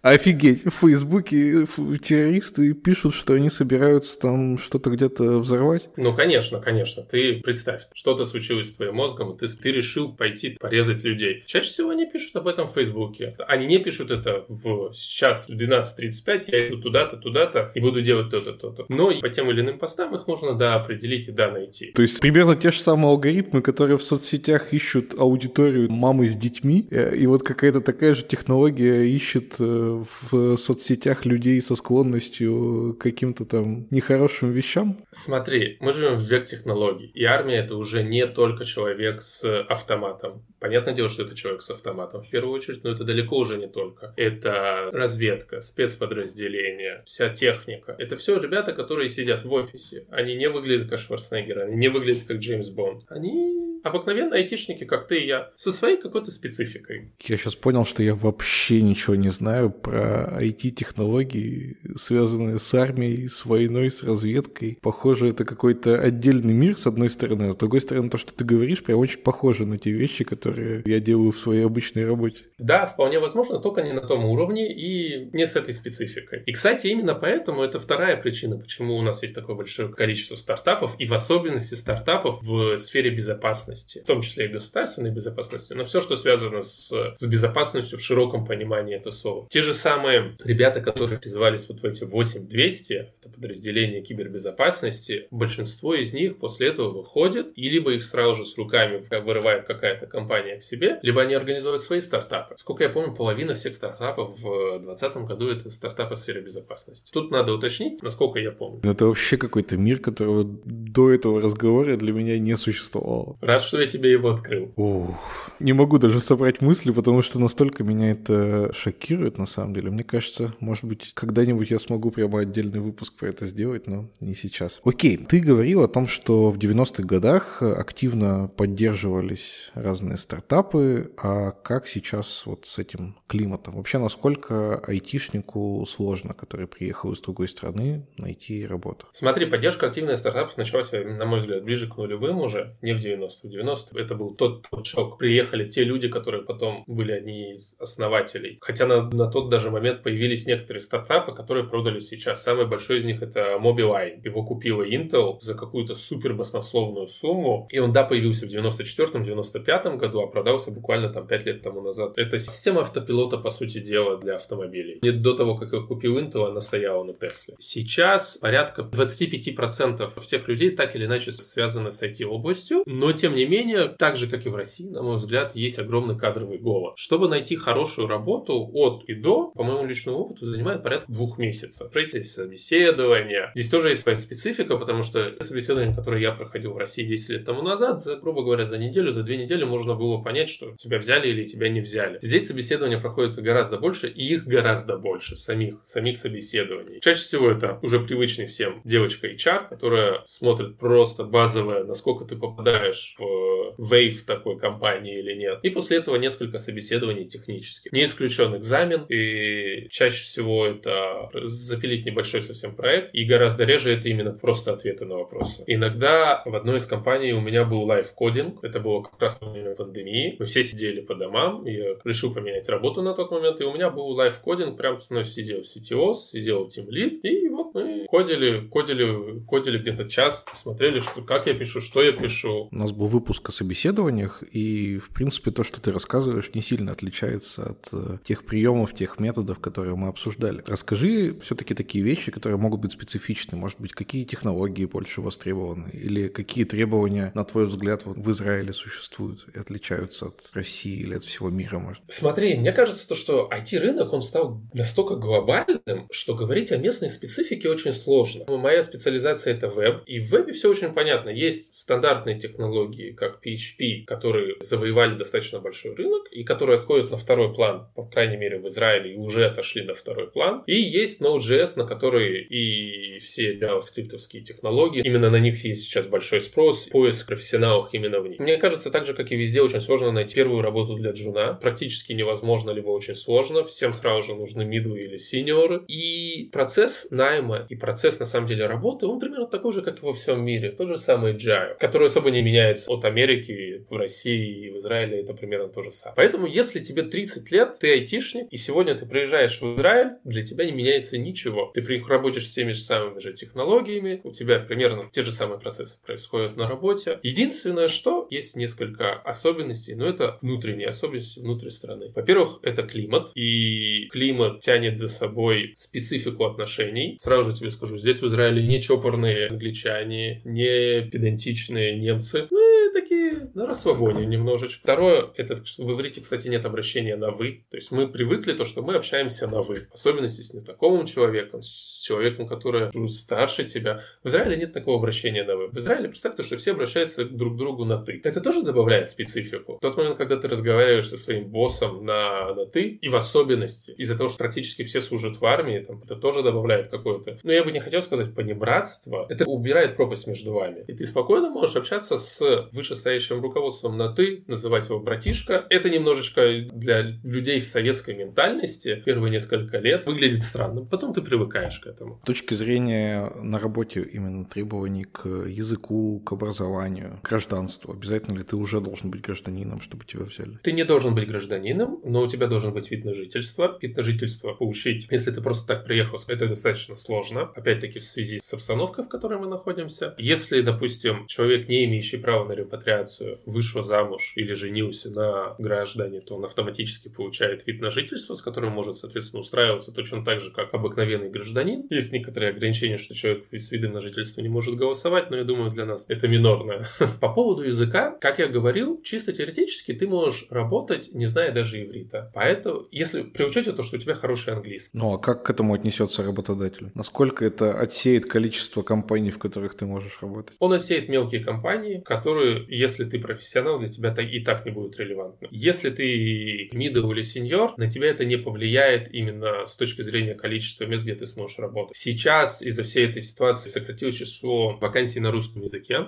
Офигеть, в Фейсбуке террористы пишут, что они собираются там что-то где-то взорвать. Ну, конечно, конечно. Ты представь, что-то случилось с твоим мозгом, и ты, ты решил пойти порезать людей. Чаще всего они пишут об этом в Фейсбуке. Они не пишут это в сейчас в 12.35, я иду туда-то, туда-то и буду делать то-то, то-то. Но по тем или иным постам их можно, да, определить и да, найти. То есть примерно те же самые алгоритмы, которые в соцсетях ищут аудиторию мамы с детьми, э, и вот какая-то такая же технология ищет э, в соцсетях людей со склонностью к каким-то там нехорошим вещам? Смотри, мы живем в век технологий, и армия это уже не только человек с автоматом. Понятное дело, что это человек с автоматом в первую очередь, но это далеко уже не только. Это разведка, спецподразделения, вся техника. Это все ребята, которые сидят в офисе. Они не выглядят как Шварценеггер, они не выглядят как Джеймс Бонд. Они обыкновенные айтишники, как ты и я, со своей какой-то спецификой. Я сейчас понял, что я вообще ничего не знаю про IT-технологии, связанные с армией, с войной, с разведкой. Похоже, это какой-то отдельный мир, с одной стороны, а с другой стороны, то, что ты говоришь, прям очень похоже на те вещи, которые я делаю в своей обычной работе. Да, вполне возможно, только не на том уровне и не с этой спецификой. И, кстати, именно поэтому это вторая причина, почему у нас есть такое большое количество стартапов, и в особенности стартапов в сфере безопасности, в том числе и государственной безопасности, но все, что связано с, с безопасностью в широком понимании этого слова. Те же самые ребята, которые призывались вот в эти 8200, это подразделение кибербезопасности, большинство из них после этого выходят, и либо их сразу же с руками вырывает какая-то компания к себе, либо они организуют свои стартапы. Сколько я помню, половина всех стартапов в 2020 году это стартапы в сфере безопасности. Тут надо уточнить, насколько я помню. Это вообще какой-то мир, которого до этого разговора для меня не существовало. Рад, что я тебе его открыл. Ух, не могу даже собрать мысли, потому что настолько меня это шокирует на самом деле. Мне кажется, может быть, когда-нибудь я смогу прямо отдельный выпуск про это сделать, но не сейчас. Окей, ты говорил о том, что в 90-х годах активно поддерживались разные стартапы, а как сейчас вот с этим климатом? Вообще, насколько айтишнику сложно, который приехал из другой страны, найти работу? Смотри, поддержка активных стартапов началась, на мой взгляд, ближе к нулевым уже, не в 90-х. В 90 это был тот, тот. Приехали те люди, которые потом были одни из основателей. Хотя на, на тот даже момент появились некоторые стартапы, которые продали сейчас. Самый большой из них это Mobileye. Его купила Intel за какую-то супер баснословную сумму. И он, да, появился в 94-95 году, а продался буквально там 5 лет тому назад. Система автопилота, по сути дела, для автомобилей. Не до того, как их купил Intel, она стояла на Тесле. Сейчас порядка 25% всех людей так или иначе связаны с IT-областью, но тем не менее, так же, как и в России, на мой взгляд, есть огромный кадровый голод. Чтобы найти хорошую работу от и до, по моему личному опыту, занимает порядка двух месяцев. Эти собеседования. Здесь тоже есть своя специфика, потому что собеседование, которое я проходил в России 10 лет тому назад, за, грубо говоря, за неделю, за две недели можно было понять, что тебя взяли или тебя не взяли. Здесь собеседования проходятся гораздо больше, и их гораздо больше, самих, самих собеседований. Чаще всего это уже привычный всем девочка HR, которая смотрит просто базовое, насколько ты попадаешь в вейв такой компании или нет. И после этого несколько собеседований технических. Не исключен экзамен, и чаще всего это запилить небольшой совсем проект, и гораздо реже это именно просто ответы на вопросы. Иногда в одной из компаний у меня был лайф-кодинг, это было как раз во время пандемии, мы все сидели по домам, я решил поменять работу на тот момент, и у меня был лайф-кодинг, прям ну, сидел CTO, сидел Team Lead, и вот мы кодили, кодили, кодили где-то час, смотрели, что, как я пишу, что я пишу. У нас был выпуск о собеседованиях, и, в принципе, то, что ты рассказываешь, не сильно отличается от э, тех приемов, тех методов, которые мы обсуждали. Расскажи все-таки такие вещи, которые могут быть специфичны. Может быть, какие технологии больше востребованы? Или какие требования, на твой взгляд, вот в Израиле существуют и отличаются от России или от всего мира, может? Смотри, мне кажется, то, что IT-рынок, он стал настолько глобальным, что говорить о местной специфике очень сложно. Моя специализация это веб, и в вебе все очень понятно. Есть стандартные технологии, как PHP, которые завоевали достаточно большой рынок и которые отходят на второй план, по крайней мере в Израиле, и уже отошли на второй план. И есть Node.js, на который и все JavaScript технологии, именно на них есть сейчас большой спрос, поиск профессионалов именно в них. Мне кажется, так же, как и везде, очень сложно найти первую работу для джуна. Практически невозможно, либо очень сложно. Всем сразу же нужны мидлы или синьоры. И процесс найма и процесс, на самом деле, работы, он примерно такой же, как и во всем мире. Тот же самый Agile, который особо не меняется от Америки в России и в Израиле. Это примерно то же самое. Поэтому, если тебе 30 лет, ты айтишник, и сегодня ты приезжаешь в Израиль, для тебя не меняется ничего. Ты работаешь с теми же самыми же технологиями, у тебя примерно те же самые процессы происходят на работе. Единственное, что есть несколько особенностей, но это внутренние особенности внутри страны. Во-первых, это климат, и климат тянет за собой специфику отношений. Сразу же тебе скажу, здесь в Израиле не чопорные англичане, не педантичные немцы, ну, такие на расслабоне немножечко. Второе, это в иврите, кстати, нет обращения на «вы». То есть мы привыкли то, что мы общаемся на «вы». В особенности с незнакомым человеком, с человеком, который старше тебя. В Израиле нет такого обращения на «вы». В Израиле представьте, что все обращаются друг к другу на «ты». Это тоже добавляет специфику. В тот момент, когда ты разговариваешь со своим боссом на, на «ты», и в особенности из-за того, что практически все служат в армии, там, это тоже добавляет какое-то... Ну, я бы не хотел сказать понебратство. Это убирает пропасть между вами. И ты спокойно можешь общаться с вышестоящим руководством на «ты», называть его братишка. Это немножечко для людей в советской ментальности первые несколько лет выглядит странным. Потом ты привыкаешь к этому. С точки зрения на работе именно требований к языку, к образованию, к гражданству, обязательно ли ты уже должен быть гражданином, чтобы тебя взяли? Ты не должен быть гражданином, но у тебя должен быть вид на жительство. Вид на жительство получить, если ты просто так приехал, это достаточно сложно. Опять-таки в связи с обстановкой, в которой мы находимся. Если, допустим, человек, не имеющий права на репатриацию, вышел замуж или женился на граждане, то он автоматически получает вид на жительство, с которым может, соответственно, устраиваться точно так же, как обыкновенный гражданин. Есть некоторые ограничения, что человек с видом на жительство не может голосовать, но я думаю, для нас это минорное. По поводу языка, как я говорил, чисто теоретически ты можешь работать, не зная даже иврита. Поэтому, если при учете то, что у тебя хороший английский. Ну а как к этому отнесется работодатель? Насколько это отсеет количество компаний, в которых ты можешь работать? Он отсеет мелкие компании, которые, если ты профессионал, для тебя и так не будут релевантны. Если ты middle или senior, на тебя это не повлияет именно с точки зрения количества мест, где ты сможешь работать. Сейчас из-за всей этой ситуации сократилось число вакансий на русском языке.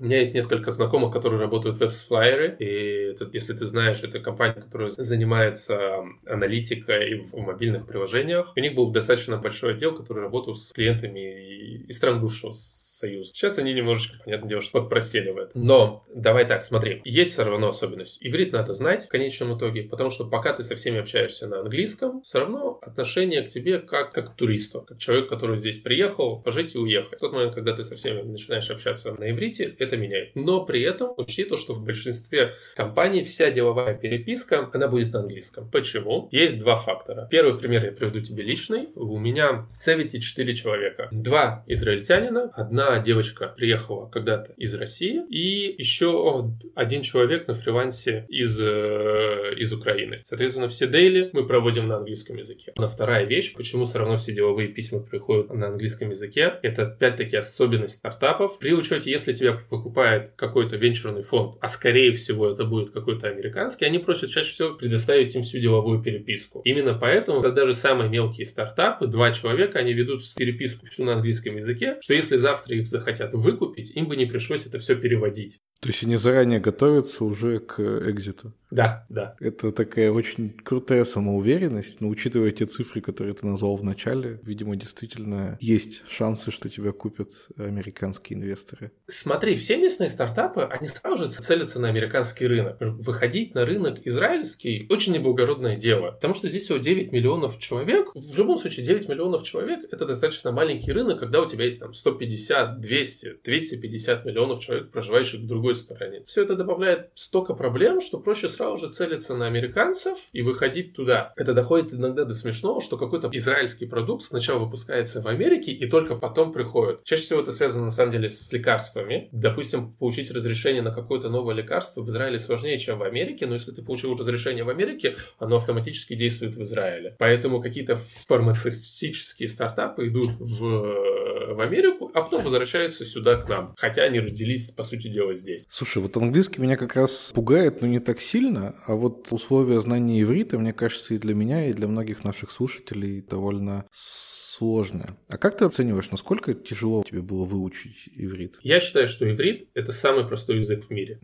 У меня есть несколько знакомых, которые работают в WebsFlyer, и это, если ты знаешь, это компания, которая занимается аналитикой в мобильных приложениях. У них был достаточно большой отдел, который работал с клиентами из стран бывшего Союз. Сейчас они немножечко, понятное дело, что подпросели в этом. Но давай так, смотри, есть все равно особенность. Иврит надо знать в конечном итоге, потому что пока ты со всеми общаешься на английском, все равно отношение к тебе как, как к туристу, как человек, который здесь приехал, пожить и уехать. В тот момент, когда ты со всеми начинаешь общаться на иврите, это меняет. Но при этом учти то, что в большинстве компаний вся деловая переписка, она будет на английском. Почему? Есть два фактора. Первый пример я приведу тебе личный. У меня в Цевите 4 человека. Два израильтянина, одна девочка приехала когда-то из России, и еще один человек на фрилансе из, э, из Украины. Соответственно, все дейли мы проводим на английском языке. Но вторая вещь, почему все равно все деловые письма приходят на английском языке, это опять-таки особенность стартапов. При учете, если тебя выкупает какой-то венчурный фонд, а скорее всего это будет какой-то американский, они просят чаще всего предоставить им всю деловую переписку. Именно поэтому даже самые мелкие стартапы, два человека, они ведут переписку всю на английском языке, что если завтра их захотят выкупить, им бы не пришлось это все переводить. То есть они заранее готовятся уже к экзиту? Да, да. Это такая очень крутая самоуверенность, но учитывая те цифры, которые ты назвал в начале, видимо, действительно есть шансы, что тебя купят американские инвесторы. Смотри, все местные стартапы, они сразу же целятся на американский рынок. Выходить на рынок израильский очень неблагородное дело, потому что здесь всего 9 миллионов человек. В любом случае, 9 миллионов человек – это достаточно маленький рынок, когда у тебя есть там 150, 200, 250 миллионов человек, проживающих в другой стороне. Все это добавляет столько проблем, что проще сразу же целиться на американцев и выходить туда. Это доходит иногда до смешного, что какой-то израильский продукт сначала выпускается в Америке и только потом приходит. Чаще всего это связано на самом деле с лекарствами. Допустим, получить разрешение на какое-то новое лекарство в Израиле сложнее, чем в Америке, но если ты получил разрешение в Америке, оно автоматически действует в Израиле. Поэтому какие-то фармацевтические стартапы идут в, в Америку, а потом возвращаются сюда к нам. Хотя они родились, по сути дела, здесь. Слушай, вот английский меня как раз пугает, но не так сильно, а вот условия знания иврита, мне кажется, и для меня, и для многих наших слушателей довольно сложное. А как ты оцениваешь, насколько тяжело тебе было выучить иврит? Я считаю, что иврит — это самый простой язык в мире.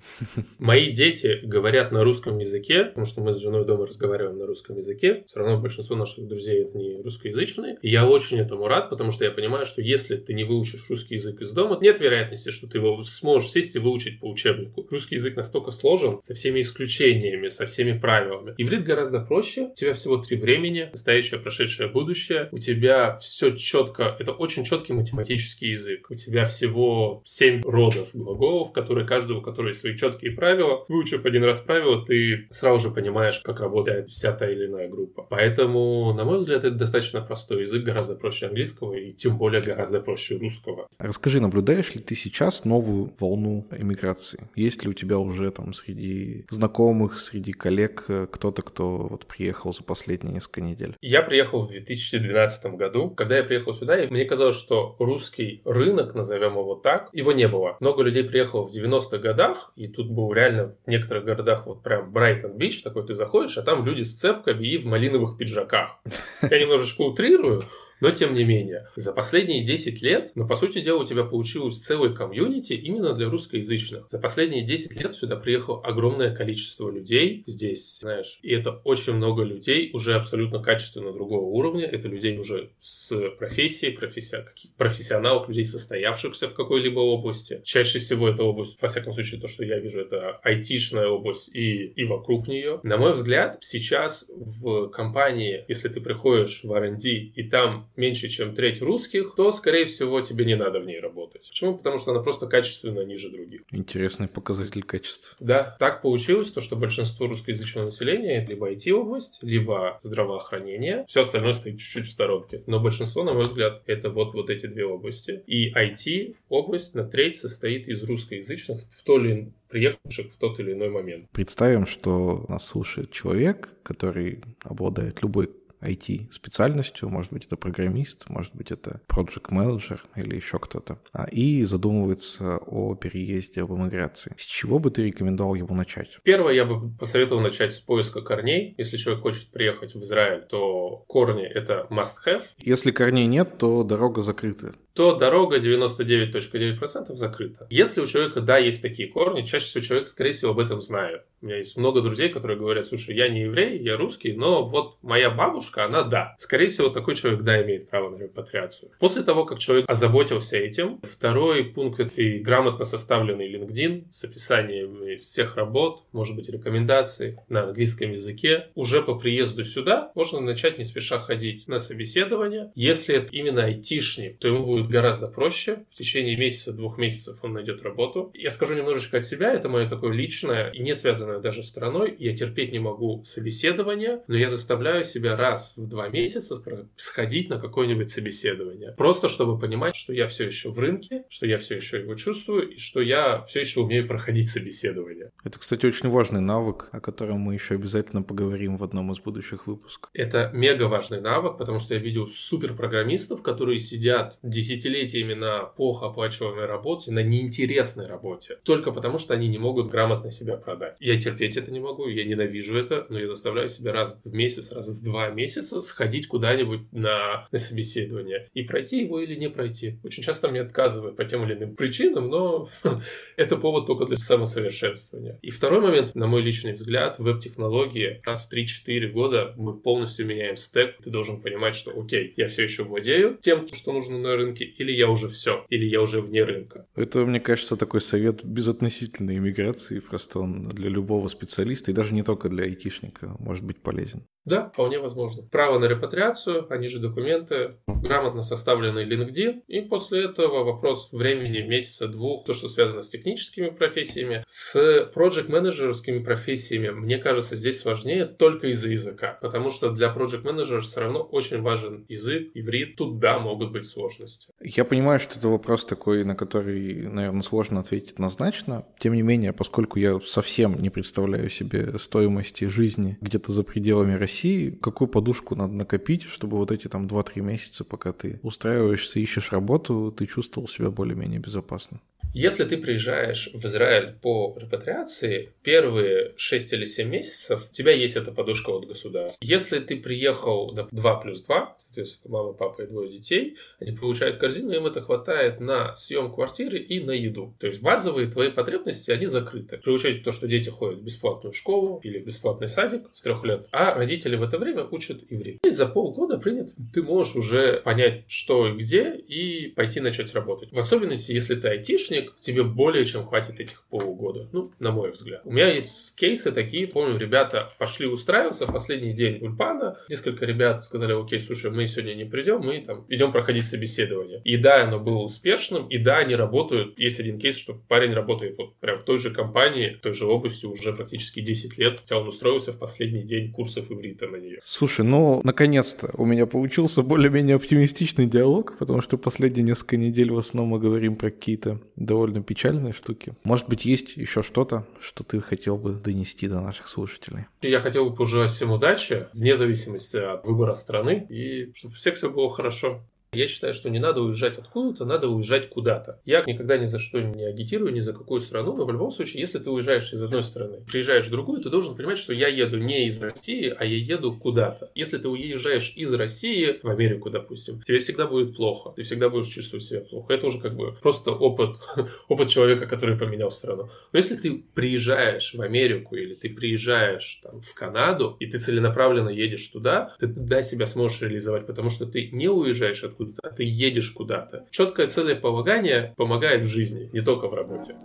Мои дети говорят на русском языке, потому что мы с женой дома разговариваем на русском языке. Все равно большинство наших друзей — это не русскоязычные. И я очень этому рад, потому что я понимаю, что если ты не выучишь русский язык из дома, нет вероятности, что ты его сможешь сесть и выучить по учебнику. Русский язык настолько сложен, со всеми исключениями, со всеми правилами. Иврит гораздо проще. У тебя всего три времени, настоящее, прошедшее, будущее. У тебя все четко, это очень четкий математический язык. У тебя всего 7 родов глаголов, которые каждого, у которых свои четкие правила. Выучив один раз правила, ты сразу же понимаешь, как работает вся та или иная группа. Поэтому, на мой взгляд, это достаточно простой язык, гораздо проще английского и тем более гораздо гораздо проще русского. Расскажи, наблюдаешь ли ты сейчас новую волну эмиграции? Есть ли у тебя уже там среди знакомых, среди коллег э, кто-то, кто вот приехал за последние несколько недель? Я приехал в 2012 году. Когда я приехал сюда, мне казалось, что русский рынок, назовем его так, его не было. Много людей приехало в 90-х годах, и тут был реально в некоторых городах вот прям Брайтон-Бич, такой ты заходишь, а там люди с цепками и в малиновых пиджаках. Я немножечко утрирую, но тем не менее, за последние 10 лет, ну, по сути дела, у тебя получилось целый комьюнити именно для русскоязычных. За последние 10 лет сюда приехало огромное количество людей здесь, знаешь, и это очень много людей уже абсолютно качественно другого уровня. Это людей уже с профессией, профессия, профессионалов, людей, состоявшихся в какой-либо области. Чаще всего эта область, во всяком случае, то, что я вижу, это айтишная область и, и вокруг нее. На мой взгляд, сейчас в компании, если ты приходишь в R&D и там меньше, чем треть русских, то, скорее всего, тебе не надо в ней работать. Почему? Потому что она просто качественно ниже других. Интересный показатель качества. Да, так получилось, то, что большинство русскоязычного населения либо IT-область, либо здравоохранение. Все остальное стоит чуть-чуть в сторонке. Но большинство, на мой взгляд, это вот, вот эти две области. И IT-область на треть состоит из русскоязычных в то ли приехавших в тот или иной момент. Представим, что нас слушает человек, который обладает любой IT-специальностью, может быть, это программист, может быть, это project менеджер или еще кто-то, а, и задумывается о переезде, об эмиграции. С чего бы ты рекомендовал ему начать? Первое, я бы посоветовал начать с поиска корней. Если человек хочет приехать в Израиль, то корни — это must-have. Если корней нет, то дорога закрыта то дорога 99.9% закрыта. Если у человека, да, есть такие корни, чаще всего человек, скорее всего, об этом знает. У меня есть много друзей, которые говорят, слушай, я не еврей, я русский, но вот моя бабушка, она да. Скорее всего, такой человек, да, имеет право на репатриацию. После того, как человек озаботился этим, второй пункт – это и грамотно составленный LinkedIn с описанием всех работ, может быть, рекомендаций на английском языке. Уже по приезду сюда можно начать не спеша ходить на собеседование. Если это именно айтишник, то ему будет будет гораздо проще. В течение месяца, двух месяцев он найдет работу. Я скажу немножечко от себя, это мое такое личное и не связанное даже с страной. Я терпеть не могу собеседование, но я заставляю себя раз в два месяца сходить на какое-нибудь собеседование. Просто чтобы понимать, что я все еще в рынке, что я все еще его чувствую, и что я все еще умею проходить собеседование. Это, кстати, очень важный навык, о котором мы еще обязательно поговорим в одном из будущих выпусков. Это мега важный навык, потому что я видел суперпрограммистов, которые сидят 10 десятилетиями на плохо оплачиваемой работе, на неинтересной работе, только потому что они не могут грамотно себя продать. Я терпеть это не могу, я ненавижу это, но я заставляю себя раз в месяц, раз в два месяца сходить куда-нибудь на, на собеседование и пройти его или не пройти. Очень часто мне отказывают по тем или иным причинам, но это повод только для самосовершенствования. И второй момент, на мой личный взгляд, веб-технологии раз в 3-4 года мы полностью меняем стек. Ты должен понимать, что окей, я все еще владею тем, что нужно на рынке, или я уже все, или я уже вне рынка. Это, мне кажется, такой совет безотносительной иммиграции, просто он для любого специалиста, и даже не только для айтишника, может быть полезен. Да, вполне возможно. Право на репатриацию, они же документы, грамотно составленный LinkedIn, и после этого вопрос времени месяца-двух, то, что связано с техническими профессиями, с project менеджерскими профессиями, мне кажется, здесь сложнее только из-за языка, потому что для project менеджера все равно очень важен язык, иврит, тут да, могут быть сложности. Я понимаю, что это вопрос такой, на который, наверное, сложно ответить однозначно. Тем не менее, поскольку я совсем не представляю себе стоимости жизни где-то за пределами России, России, какую подушку надо накопить, чтобы вот эти там 2-3 месяца, пока ты устраиваешься, ищешь работу, ты чувствовал себя более-менее безопасно? Если ты приезжаешь в Израиль по репатриации, первые 6 или 7 месяцев у тебя есть эта подушка от государства. Если ты приехал до 2 плюс 2, соответственно, мама, папа и двое детей, они получают корзину, им это хватает на съем квартиры и на еду. То есть базовые твои потребности, они закрыты. При учете то, что дети ходят в бесплатную школу или в бесплатный садик с трех лет, а родители в это время учат иврит. И за полгода принят, ты можешь уже понять, что и где, и пойти начать работать. В особенности, если ты айтишник, тебе более чем хватит этих полугода. Ну, на мой взгляд. У меня есть кейсы такие, помню, ребята пошли устраиваться в последний день Ульпана. Несколько ребят сказали, окей, слушай, мы сегодня не придем, мы там идем проходить собеседование. И да, оно было успешным, и да, они работают. Есть один кейс, что парень работает вот прям в той же компании, в той же области уже практически 10 лет, хотя он устроился в последний день курсов иврита на нее. Слушай, ну, наконец-то у меня получился более-менее оптимистичный диалог, потому что последние несколько недель в основном мы говорим про какие-то довольно печальные штуки. Может быть, есть еще что-то, что ты хотел бы донести до наших слушателей? Я хотел бы пожелать всем удачи, вне зависимости от выбора страны, и чтобы всех все было хорошо. Я считаю, что не надо уезжать откуда-то, надо уезжать куда-то. Я никогда ни за что не агитирую, ни за какую страну, но в любом случае, если ты уезжаешь из одной страны, приезжаешь в другую, ты должен понимать, что я еду не из России, а я еду куда-то. Если ты уезжаешь из России в Америку, допустим, тебе всегда будет плохо, ты всегда будешь чувствовать себя плохо. Это уже как бы просто опыт, опыт человека, который поменял страну. Но если ты приезжаешь в Америку или ты приезжаешь там, в Канаду, и ты целенаправленно едешь туда, ты тогда себя сможешь реализовать, потому что ты не уезжаешь откуда откуда-то, а ты едешь куда-то. Четкое целеполагание помогает в жизни, не только в работе.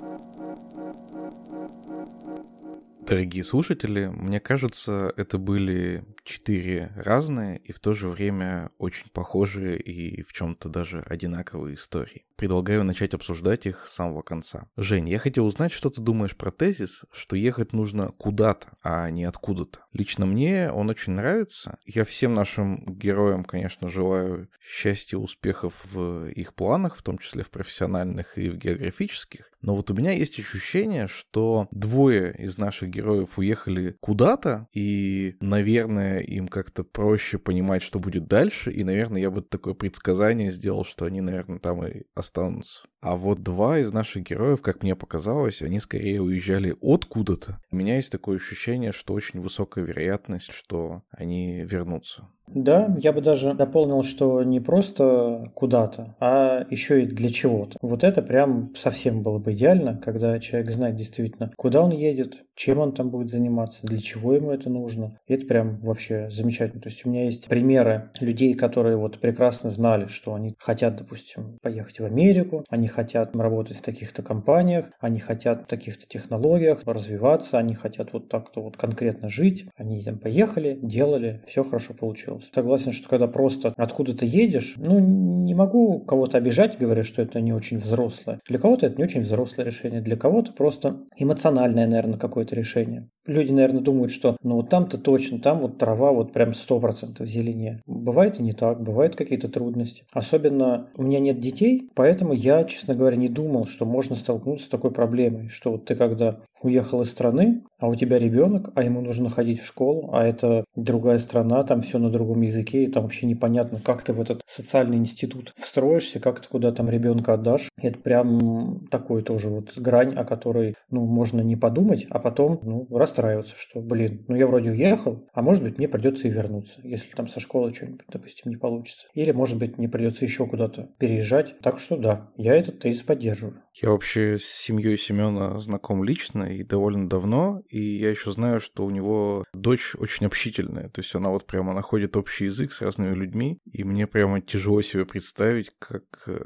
Дорогие слушатели, мне кажется, это были четыре разные и в то же время очень похожие и в чем-то даже одинаковые истории. Предлагаю начать обсуждать их с самого конца. Жень, я хотел узнать, что ты думаешь про тезис, что ехать нужно куда-то, а не откуда-то. Лично мне он очень нравится. Я всем нашим героям, конечно, желаю счастья, успехов в их планах, в том числе в профессиональных и в географических. Но вот у меня есть ощущение, что двое из наших героев уехали куда-то, и, наверное, им как-то проще понимать, что будет дальше, и, наверное, я бы такое предсказание сделал, что они, наверное, там и останутся. А вот два из наших героев, как мне показалось, они скорее уезжали откуда-то. У меня есть такое ощущение, что очень высокая вероятность, что они вернутся. Да, я бы даже дополнил, что не просто куда-то, а еще и для чего-то. Вот это прям совсем было бы идеально, когда человек знает действительно, куда он едет, чем он там будет заниматься, для чего ему это нужно. И это прям вообще замечательно. То есть у меня есть примеры людей, которые вот прекрасно знали, что они хотят, допустим, поехать в Америку, они хотят работать в таких-то компаниях, они хотят в таких-то технологиях развиваться, они хотят вот так-то вот конкретно жить. Они там поехали, делали, все хорошо получилось. Согласен, что когда просто откуда-то едешь, ну, не могу кого-то обижать, говоря, что это не очень взрослое. Для кого-то это не очень взрослое решение, для кого-то просто эмоциональное, наверное, какое-то решение. Люди, наверное, думают, что ну вот там-то точно, там вот трава вот прям 100% зеленее. Бывает и не так, бывают какие-то трудности. Особенно у меня нет детей, поэтому я, честно говоря, не думал, что можно столкнуться с такой проблемой, что вот ты когда уехал из страны, а у тебя ребенок, а ему нужно ходить в школу, а это другая страна, там все на другом языке, и там вообще непонятно, как ты в этот социальный институт встроишься, как ты куда там ребенка отдашь. Это прям такой тоже вот грань, о которой, ну, можно не подумать, а потом, ну, расстраиваться, что, блин, ну я вроде уехал, а может быть мне придется и вернуться, если там со школы что-нибудь, допустим, не получится. Или, может быть, мне придется еще куда-то переезжать. Так что да, я этот тезис поддерживаю. Я вообще с семьей Семена знаком лично и довольно давно, и я еще знаю, что у него дочь очень общительная, то есть она вот прямо находит общий язык с разными людьми, и мне прямо тяжело себе представить, как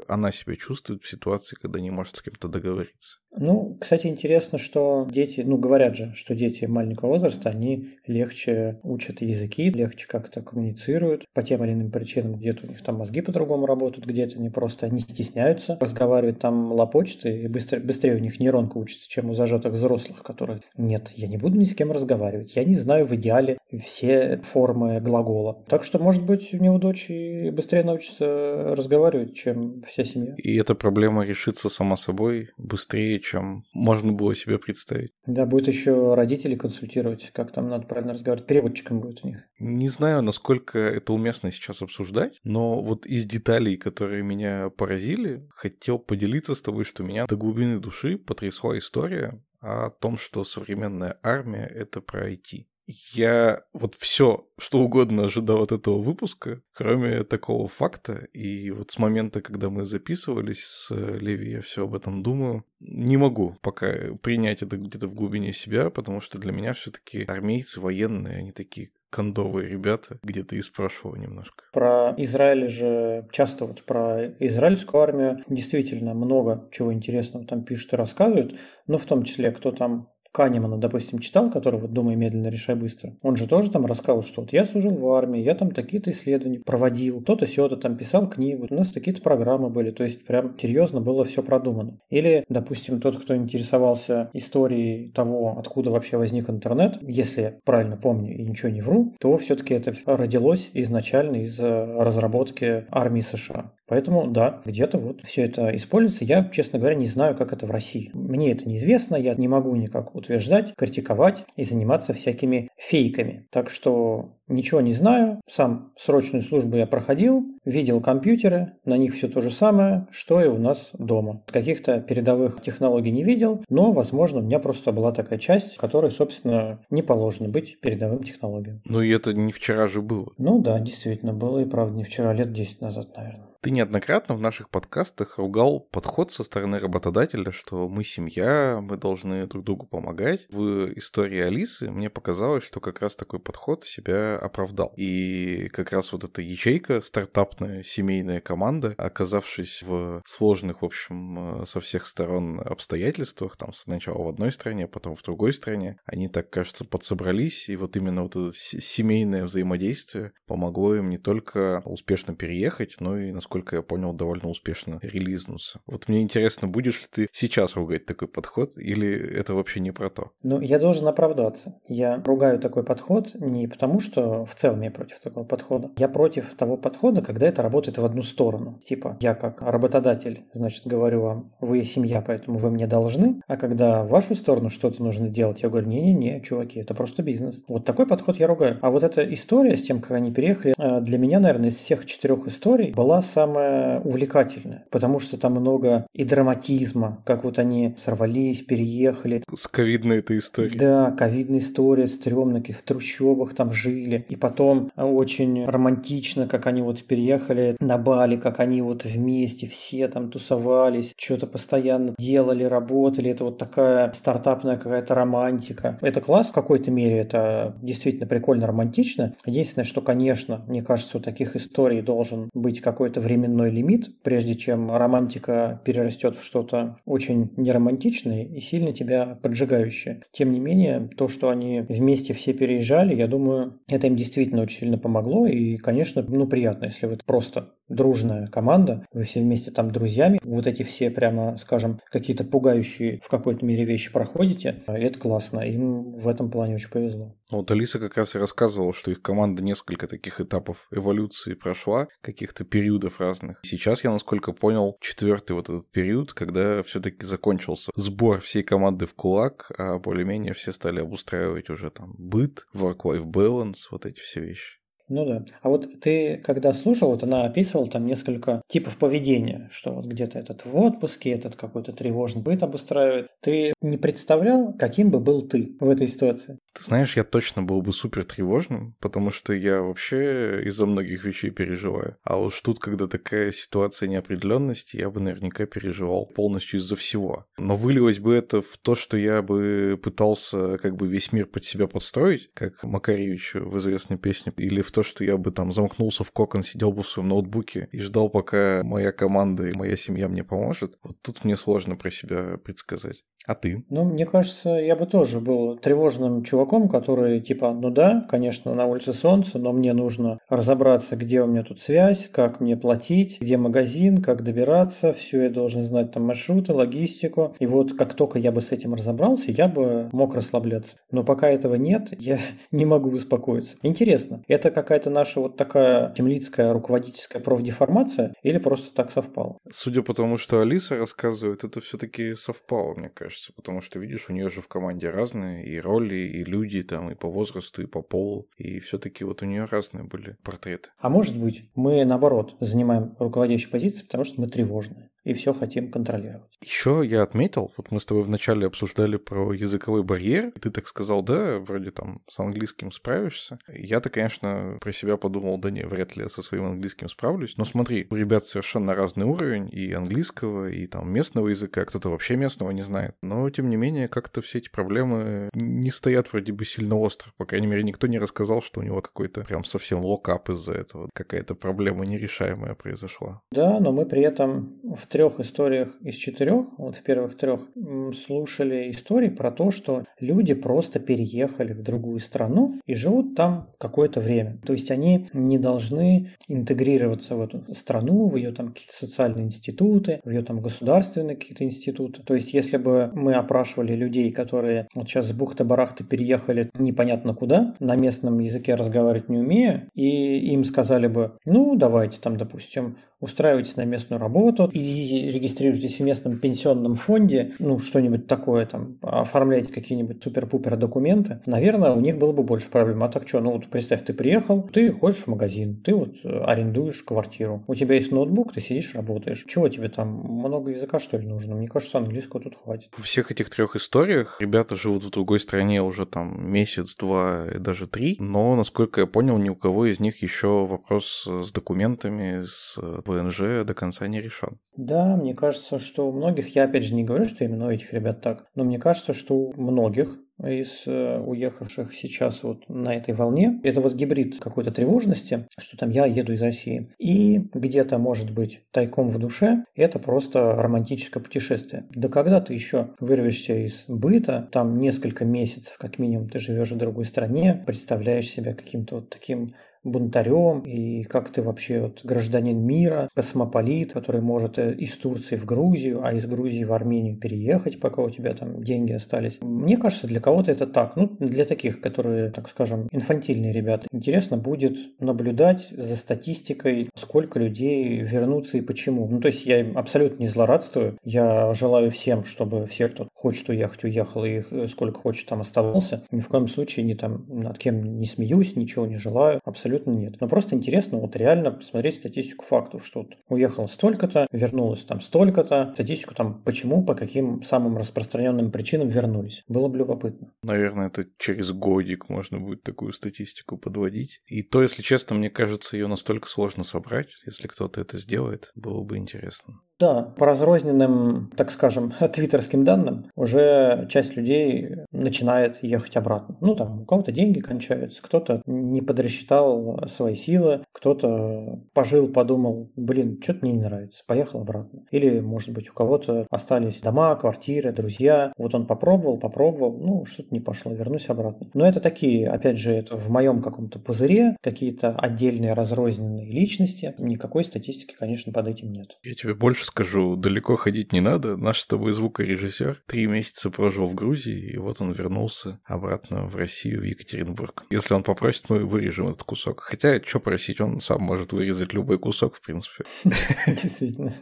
она себя чувствует в ситуации, когда не может с кем-то договориться. Ну, кстати, интересно, что дети, ну, говорят же, что дети маленького возраста, они легче учат языки, легче как-то коммуницируют по тем или иным причинам. Где-то у них там мозги по-другому работают, где-то они просто не стесняются разговаривать, там лопочут, и быстро, быстрее у них нейронка учится, чем у зажатых взрослых, которые «нет, я не буду ни с кем разговаривать, я не знаю в идеале все формы глагола». Так что, может быть, у него дочь и быстрее научится разговаривать, чем вся семья. И эта проблема решится сама собой быстрее, чем можно было себе представить. Да, будет еще родители консультировать, как там надо правильно разговаривать. Переводчиком будет у них. Не знаю, насколько это уместно сейчас обсуждать, но вот из деталей, которые меня поразили, хотел поделиться с тобой, что меня до глубины души потрясла история о том, что современная армия — это про IT. Я вот все, что угодно ожидал от этого выпуска, кроме такого факта. И вот с момента, когда мы записывались с Леви, я все об этом думаю. Не могу пока принять это где-то в глубине себя, потому что для меня все-таки армейцы, военные, они такие кондовые ребята, где-то из прошлого немножко. Про Израиль же часто вот про израильскую армию действительно много чего интересного там пишут и рассказывают, но в том числе кто там Канемана, допустим, читал, который вот «Думай медленно, решай быстро». Он же тоже там рассказывал, что вот я служил в армии, я там такие-то исследования проводил, то-то сё-то там писал книгу, у нас такие-то программы были, то есть прям серьезно было все продумано. Или, допустим, тот, кто интересовался историей того, откуда вообще возник интернет, если я правильно помню и ничего не вру, то все-таки это родилось изначально из разработки армии США. Поэтому, да, где-то вот все это используется. Я, честно говоря, не знаю, как это в России. Мне это неизвестно, я не могу никак утверждать, критиковать и заниматься всякими фейками. Так что ничего не знаю. Сам срочную службу я проходил, видел компьютеры, на них все то же самое, что и у нас дома. Каких-то передовых технологий не видел, но, возможно, у меня просто была такая часть, которой, собственно, не положено быть передовым технологиям. Ну и это не вчера же было. Ну да, действительно, было и правда не вчера, лет 10 назад, наверное. Ты неоднократно в наших подкастах ругал подход со стороны работодателя, что мы семья, мы должны друг другу помогать. В истории Алисы мне показалось, что как раз такой подход себя оправдал. И как раз вот эта ячейка, стартапная семейная команда, оказавшись в сложных, в общем, со всех сторон обстоятельствах, там сначала в одной стране, потом в другой стране, они так, кажется, подсобрались, и вот именно вот это семейное взаимодействие помогло им не только успешно переехать, но и, насколько насколько я понял, довольно успешно релизнуться. Вот мне интересно, будешь ли ты сейчас ругать такой подход, или это вообще не про то? Ну, я должен оправдаться. Я ругаю такой подход не потому, что в целом я против такого подхода. Я против того подхода, когда это работает в одну сторону. Типа, я как работодатель, значит, говорю вам, вы семья, поэтому вы мне должны, а когда в вашу сторону что-то нужно делать, я говорю, не-не-не, чуваки, это просто бизнес. Вот такой подход я ругаю. А вот эта история с тем, как они переехали, э, для меня, наверное, из всех четырех историй была самая самое увлекательное, потому что там много и драматизма, как вот они сорвались, переехали. С ковидной этой историей. Да, ковидная история, стрёмно, в трущобах там жили. И потом очень романтично, как они вот переехали на Бали, как они вот вместе все там тусовались, что-то постоянно делали, работали. Это вот такая стартапная какая-то романтика. Это класс в какой-то мере, это действительно прикольно романтично. Единственное, что, конечно, мне кажется, у таких историй должен быть какой-то временной лимит, прежде чем романтика перерастет в что-то очень неромантичное и сильно тебя поджигающее. Тем не менее, то, что они вместе все переезжали, я думаю, это им действительно очень сильно помогло. И, конечно, ну, приятно, если вы просто дружная команда, вы все вместе там друзьями, вот эти все прямо, скажем, какие-то пугающие в какой-то мере вещи проходите, это классно, им в этом плане очень повезло. Вот Алиса как раз и рассказывала, что их команда несколько таких этапов эволюции прошла, каких-то периодов разных. Сейчас я, насколько понял, четвертый вот этот период, когда все-таки закончился сбор всей команды в кулак, а более-менее все стали обустраивать уже там быт, work-life balance, вот эти все вещи. Ну да. А вот ты, когда слушал, вот она описывала там несколько типов поведения, что вот где-то этот в отпуске, этот какой-то тревожный быт обустраивает. Ты не представлял, каким бы был ты в этой ситуации? Ты знаешь, я точно был бы супер тревожным, потому что я вообще из-за многих вещей переживаю. А уж тут, когда такая ситуация неопределенности, я бы наверняка переживал полностью из-за всего. Но вылилось бы это в то, что я бы пытался как бы весь мир под себя подстроить, как Макаревич в известной песне, или в то, что я бы там замкнулся в кокон, сидел бы в своем ноутбуке и ждал, пока моя команда и моя семья мне поможет. Вот тут мне сложно про себя предсказать. А ты? Ну, мне кажется, я бы тоже был тревожным чуваком, который типа, ну да, конечно, на улице солнце, но мне нужно разобраться, где у меня тут связь, как мне платить, где магазин, как добираться, все я должен знать там маршруты, логистику. И вот как только я бы с этим разобрался, я бы мог расслабляться. Но пока этого нет, я не могу успокоиться. Интересно, это какая-то наша вот такая темлицкая руководительская профдеформация или просто так совпало? Судя по тому, что Алиса рассказывает, это все-таки совпало, мне кажется кажется, потому что, видишь, у нее же в команде разные и роли, и люди там, и по возрасту, и по полу, и все-таки вот у нее разные были портреты. А может быть, мы, наоборот, занимаем руководящие позиции, потому что мы тревожные. И все хотим контролировать. Еще я отметил, вот мы с тобой вначале обсуждали про языковой барьер, ты так сказал, да, вроде там с английским справишься. Я-то, конечно, про себя подумал, да не, вряд ли я со своим английским справлюсь. Но смотри, у ребят совершенно разный уровень и английского, и там местного языка, кто-то вообще местного не знает. Но, тем не менее, как-то все эти проблемы не стоят вроде бы сильно остро. По крайней мере, никто не рассказал, что у него какой-то прям совсем локап из-за этого. Какая-то проблема нерешаемая произошла. Да, но мы при этом в трех историях из четырех, вот в первых трех, слушали истории про то, что люди просто переехали в другую страну и живут там какое-то время. То есть они не должны интегрироваться в эту страну, в ее там какие-то социальные институты, в ее там государственные какие-то институты. То есть если бы мы опрашивали людей, которые вот сейчас с бухты-барахты переехали непонятно куда, на местном языке разговаривать не умея, и им сказали бы, ну, давайте там, допустим, устраивайтесь на местную работу, идите регистрируйтесь в местном пенсионном фонде, ну, что-нибудь такое там, оформляйте какие-нибудь супер-пупер документы, наверное, у них было бы больше проблем. А так что, ну, вот представь, ты приехал, ты ходишь в магазин, ты вот э, арендуешь квартиру, у тебя есть ноутбук, ты сидишь, работаешь. Чего тебе там, много языка, что ли, нужно? Мне кажется, английского тут хватит. В всех этих трех историях ребята живут в другой стране уже там месяц, два, даже три, но, насколько я понял, ни у кого из них еще вопрос с документами, с ВНЖ до конца не решен. Да, мне кажется, что у многих, я опять же не говорю, что именно у этих ребят так, но мне кажется, что у многих из э, уехавших сейчас вот на этой волне. Это вот гибрид какой-то тревожности, что там я еду из России. И где-то, может быть, тайком в душе это просто романтическое путешествие. Да когда ты еще вырвешься из быта, там несколько месяцев как минимум ты живешь в другой стране, представляешь себя каким-то вот таким бунтарем, и как ты вообще вот гражданин мира, космополит, который может э, из Турции в Грузию, а из Грузии в Армению переехать, пока у тебя там деньги остались. Мне кажется, для кого-то это так. Ну, для таких, которые, так скажем, инфантильные ребята. Интересно будет наблюдать за статистикой, сколько людей вернутся и почему. Ну, то есть я абсолютно не злорадствую. Я желаю всем, чтобы все, кто хочет уехать, уехал, и э, сколько хочет там оставался. Ни в коем случае не там над кем не смеюсь, ничего не желаю. Абсолютно абсолютно нет. Но просто интересно вот реально посмотреть статистику фактов, что вот уехало столько-то, вернулось там столько-то, статистику там почему, по каким самым распространенным причинам вернулись. Было бы любопытно. Наверное, это через годик можно будет такую статистику подводить. И то, если честно, мне кажется, ее настолько сложно собрать. Если кто-то это сделает, было бы интересно. Да, по разрозненным, так скажем, твиттерским данным, уже часть людей начинает ехать обратно. Ну, там, у кого-то деньги кончаются, кто-то не подрасчитал свои силы, кто-то пожил, подумал, блин, что-то мне не нравится, поехал обратно. Или, может быть, у кого-то остались дома, квартиры, друзья. Вот он попробовал, попробовал, ну, что-то не пошло, вернусь обратно. Но это такие, опять же, это в моем каком-то пузыре, какие-то отдельные разрозненные личности. Никакой статистики, конечно, под этим нет. Я тебе больше скажу, далеко ходить не надо. Наш с тобой звукорежиссер три месяца прожил в Грузии, и вот он вернулся обратно в Россию, в Екатеринбург. Если он попросит, мы вырежем этот кусок. Хотя, что просить, он сам может вырезать любой кусок, в принципе. Действительно.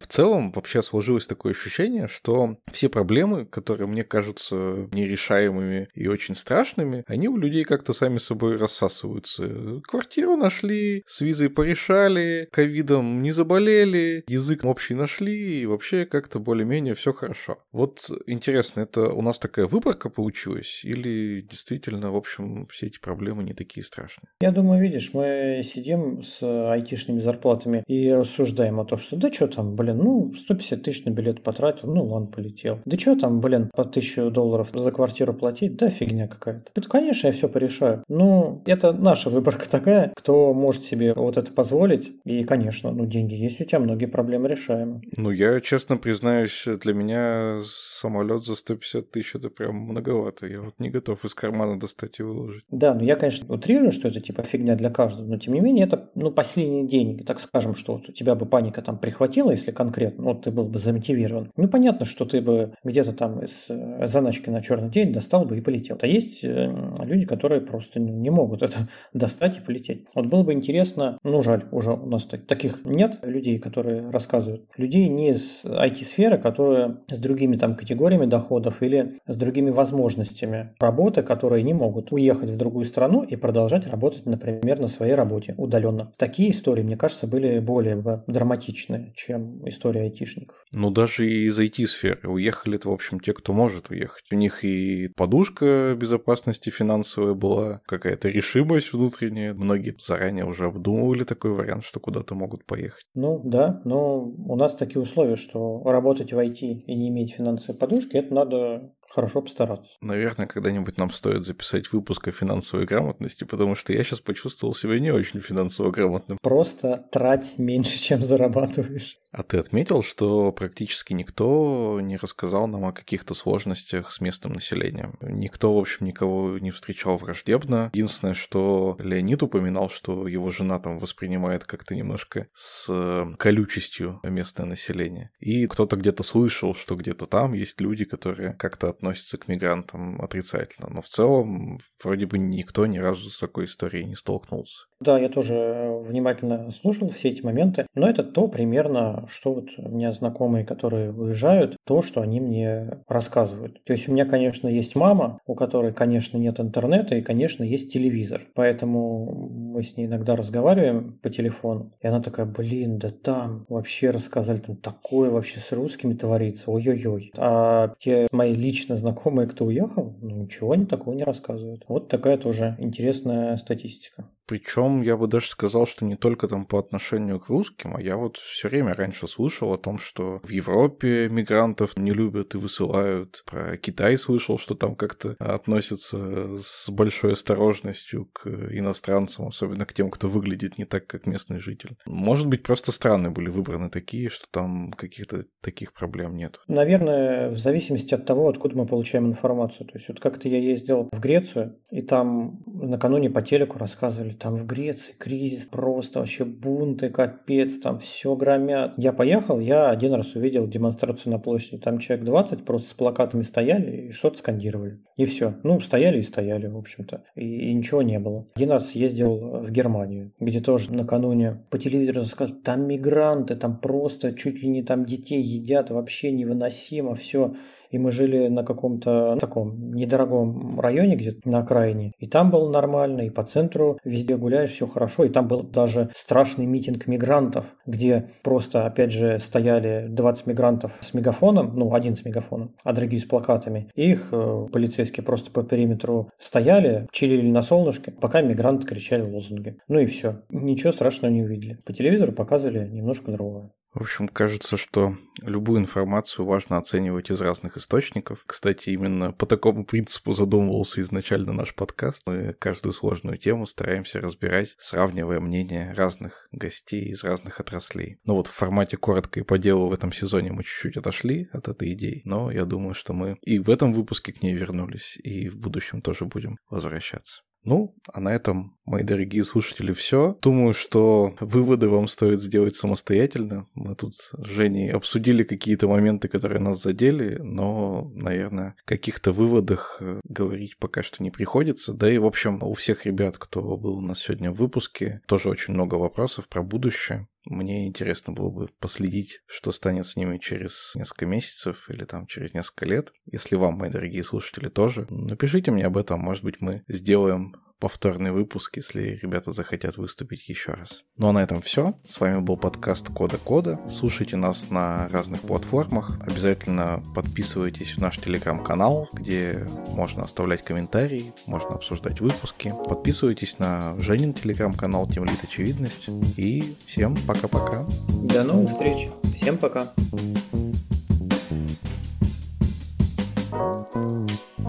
В целом, вообще сложилось такое ощущение, что все проблемы, которые мне кажутся нерешаемыми и очень страшными, они у людей как-то сами собой рассасываются. Квартиру нашли, с визой порешали, ковидом не заболели, язык общий общий нашли, и вообще как-то более-менее все хорошо. Вот интересно, это у нас такая выборка получилась, или действительно, в общем, все эти проблемы не такие страшные? Я думаю, видишь, мы сидим с айтишными зарплатами и рассуждаем о том, что да что там, блин, ну, 150 тысяч на билет потратил, ну, ладно, полетел. Да что там, блин, по 1000 долларов за квартиру платить? Да фигня какая-то. Это, конечно, я все порешаю. Ну, это наша выборка такая, кто может себе вот это позволить. И, конечно, ну, деньги есть у тебя, многие проблемы решают решаемо. Ну, я честно признаюсь, для меня самолет за 150 тысяч это прям многовато. Я вот не готов из кармана достать и выложить. Да, ну я, конечно, утрирую, что это типа фигня для каждого, но тем не менее это, ну, последние деньги. Так скажем, что вот у тебя бы паника там прихватила, если конкретно, вот ты был бы замотивирован. Ну, понятно, что ты бы где-то там из э, заначки на черный день достал бы и полетел. А есть э, люди, которые просто не могут это достать и полететь. Вот было бы интересно, ну, жаль, уже у нас таких нет людей, которые рассказывают Людей не из IT-сферы, которые с другими там категориями доходов или с другими возможностями работы, которые не могут уехать в другую страну и продолжать работать, например, на своей работе удаленно. Такие истории, мне кажется, были более бы драматичные, чем история айтишников. Ну, даже и из IT-сферы уехали это, в общем, те, кто может уехать. У них и подушка безопасности финансовая была, какая-то решимость внутренняя. Многие заранее уже обдумывали такой вариант, что куда-то могут поехать. Ну, да, но у нас такие условия, что работать в IT и не иметь финансовой подушки, это надо хорошо постараться. Наверное, когда-нибудь нам стоит записать выпуск о финансовой грамотности, потому что я сейчас почувствовал себя не очень финансово грамотным. Просто трать меньше, чем зарабатываешь. А ты отметил, что практически никто не рассказал нам о каких-то сложностях с местным населением? Никто, в общем, никого не встречал враждебно. Единственное, что Леонид упоминал, что его жена там воспринимает как-то немножко с э, колючестью местное население. И кто-то где-то слышал, что где-то там есть люди, которые как-то относятся к мигрантам отрицательно. Но в целом вроде бы никто ни разу с такой историей не столкнулся. Да, я тоже внимательно слушал все эти моменты, но это то примерно, что вот у меня знакомые, которые уезжают, то, что они мне рассказывают. То есть у меня, конечно, есть мама, у которой, конечно, нет интернета и, конечно, есть телевизор. Поэтому мы с ней иногда разговариваем по телефону, и она такая, блин, да там вообще рассказали, там такое вообще с русскими творится, ой-ой-ой. А те мои лично знакомые, кто уехал, ну ничего они такого не рассказывают. Вот такая тоже интересная статистика. Причем я бы даже сказал, что не только там по отношению к русским, а я вот все время раньше слышал о том, что в Европе мигрантов не любят и высылают. Про Китай слышал, что там как-то относятся с большой осторожностью к иностранцам, особенно к тем, кто выглядит не так, как местный житель. Может быть, просто страны были выбраны такие, что там каких-то таких проблем нет. Наверное, в зависимости от того, откуда мы получаем информацию. То есть вот как-то я ездил в Грецию, и там накануне по телеку рассказывали, там в Греции кризис, просто вообще бунты, капец, там все громят. Я поехал, я один раз увидел демонстрацию на площади, там человек 20 просто с плакатами стояли и что-то скандировали. И все. Ну, стояли и стояли, в общем-то. И, и ничего не было. Один раз ездил в Германию, где тоже накануне по телевизору рассказывают, там мигранты, там просто чуть ли не там детей едят, вообще невыносимо, все и мы жили на каком-то таком недорогом районе где-то на окраине, и там было нормально, и по центру везде гуляешь, все хорошо, и там был даже страшный митинг мигрантов, где просто, опять же, стояли 20 мигрантов с мегафоном, ну, один с мегафоном, а другие с плакатами, и их э, полицейские просто по периметру стояли, чилили на солнышке, пока мигранты кричали лозунги. Ну и все. Ничего страшного не увидели. По телевизору показывали немножко другое. В общем, кажется, что любую информацию важно оценивать из разных источников. Кстати, именно по такому принципу задумывался изначально наш подкаст. Мы каждую сложную тему стараемся разбирать, сравнивая мнения разных гостей из разных отраслей. Но вот в формате коротко и по делу в этом сезоне мы чуть-чуть отошли от этой идеи, но я думаю, что мы и в этом выпуске к ней вернулись, и в будущем тоже будем возвращаться. Ну, а на этом, мои дорогие слушатели, все. Думаю, что выводы вам стоит сделать самостоятельно. Мы тут с Женей обсудили какие-то моменты, которые нас задели, но, наверное, каких-то выводах э, говорить пока что не приходится. Да и, в общем, у всех ребят, кто был у нас сегодня в выпуске, тоже очень много вопросов про будущее. Мне интересно было бы последить, что станет с ними через несколько месяцев или там через несколько лет. Если вам, мои дорогие слушатели, тоже, напишите мне об этом. Может быть, мы сделаем повторный выпуск, если ребята захотят выступить еще раз. Ну а на этом все. С вами был подкаст Кода Кода. Слушайте нас на разных платформах. Обязательно подписывайтесь в наш телеграм-канал, где можно оставлять комментарии, можно обсуждать выпуски. Подписывайтесь на Женин телеграм-канал Темлит Очевидность. И всем пока-пока. До новых встреч. Всем пока.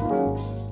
thank you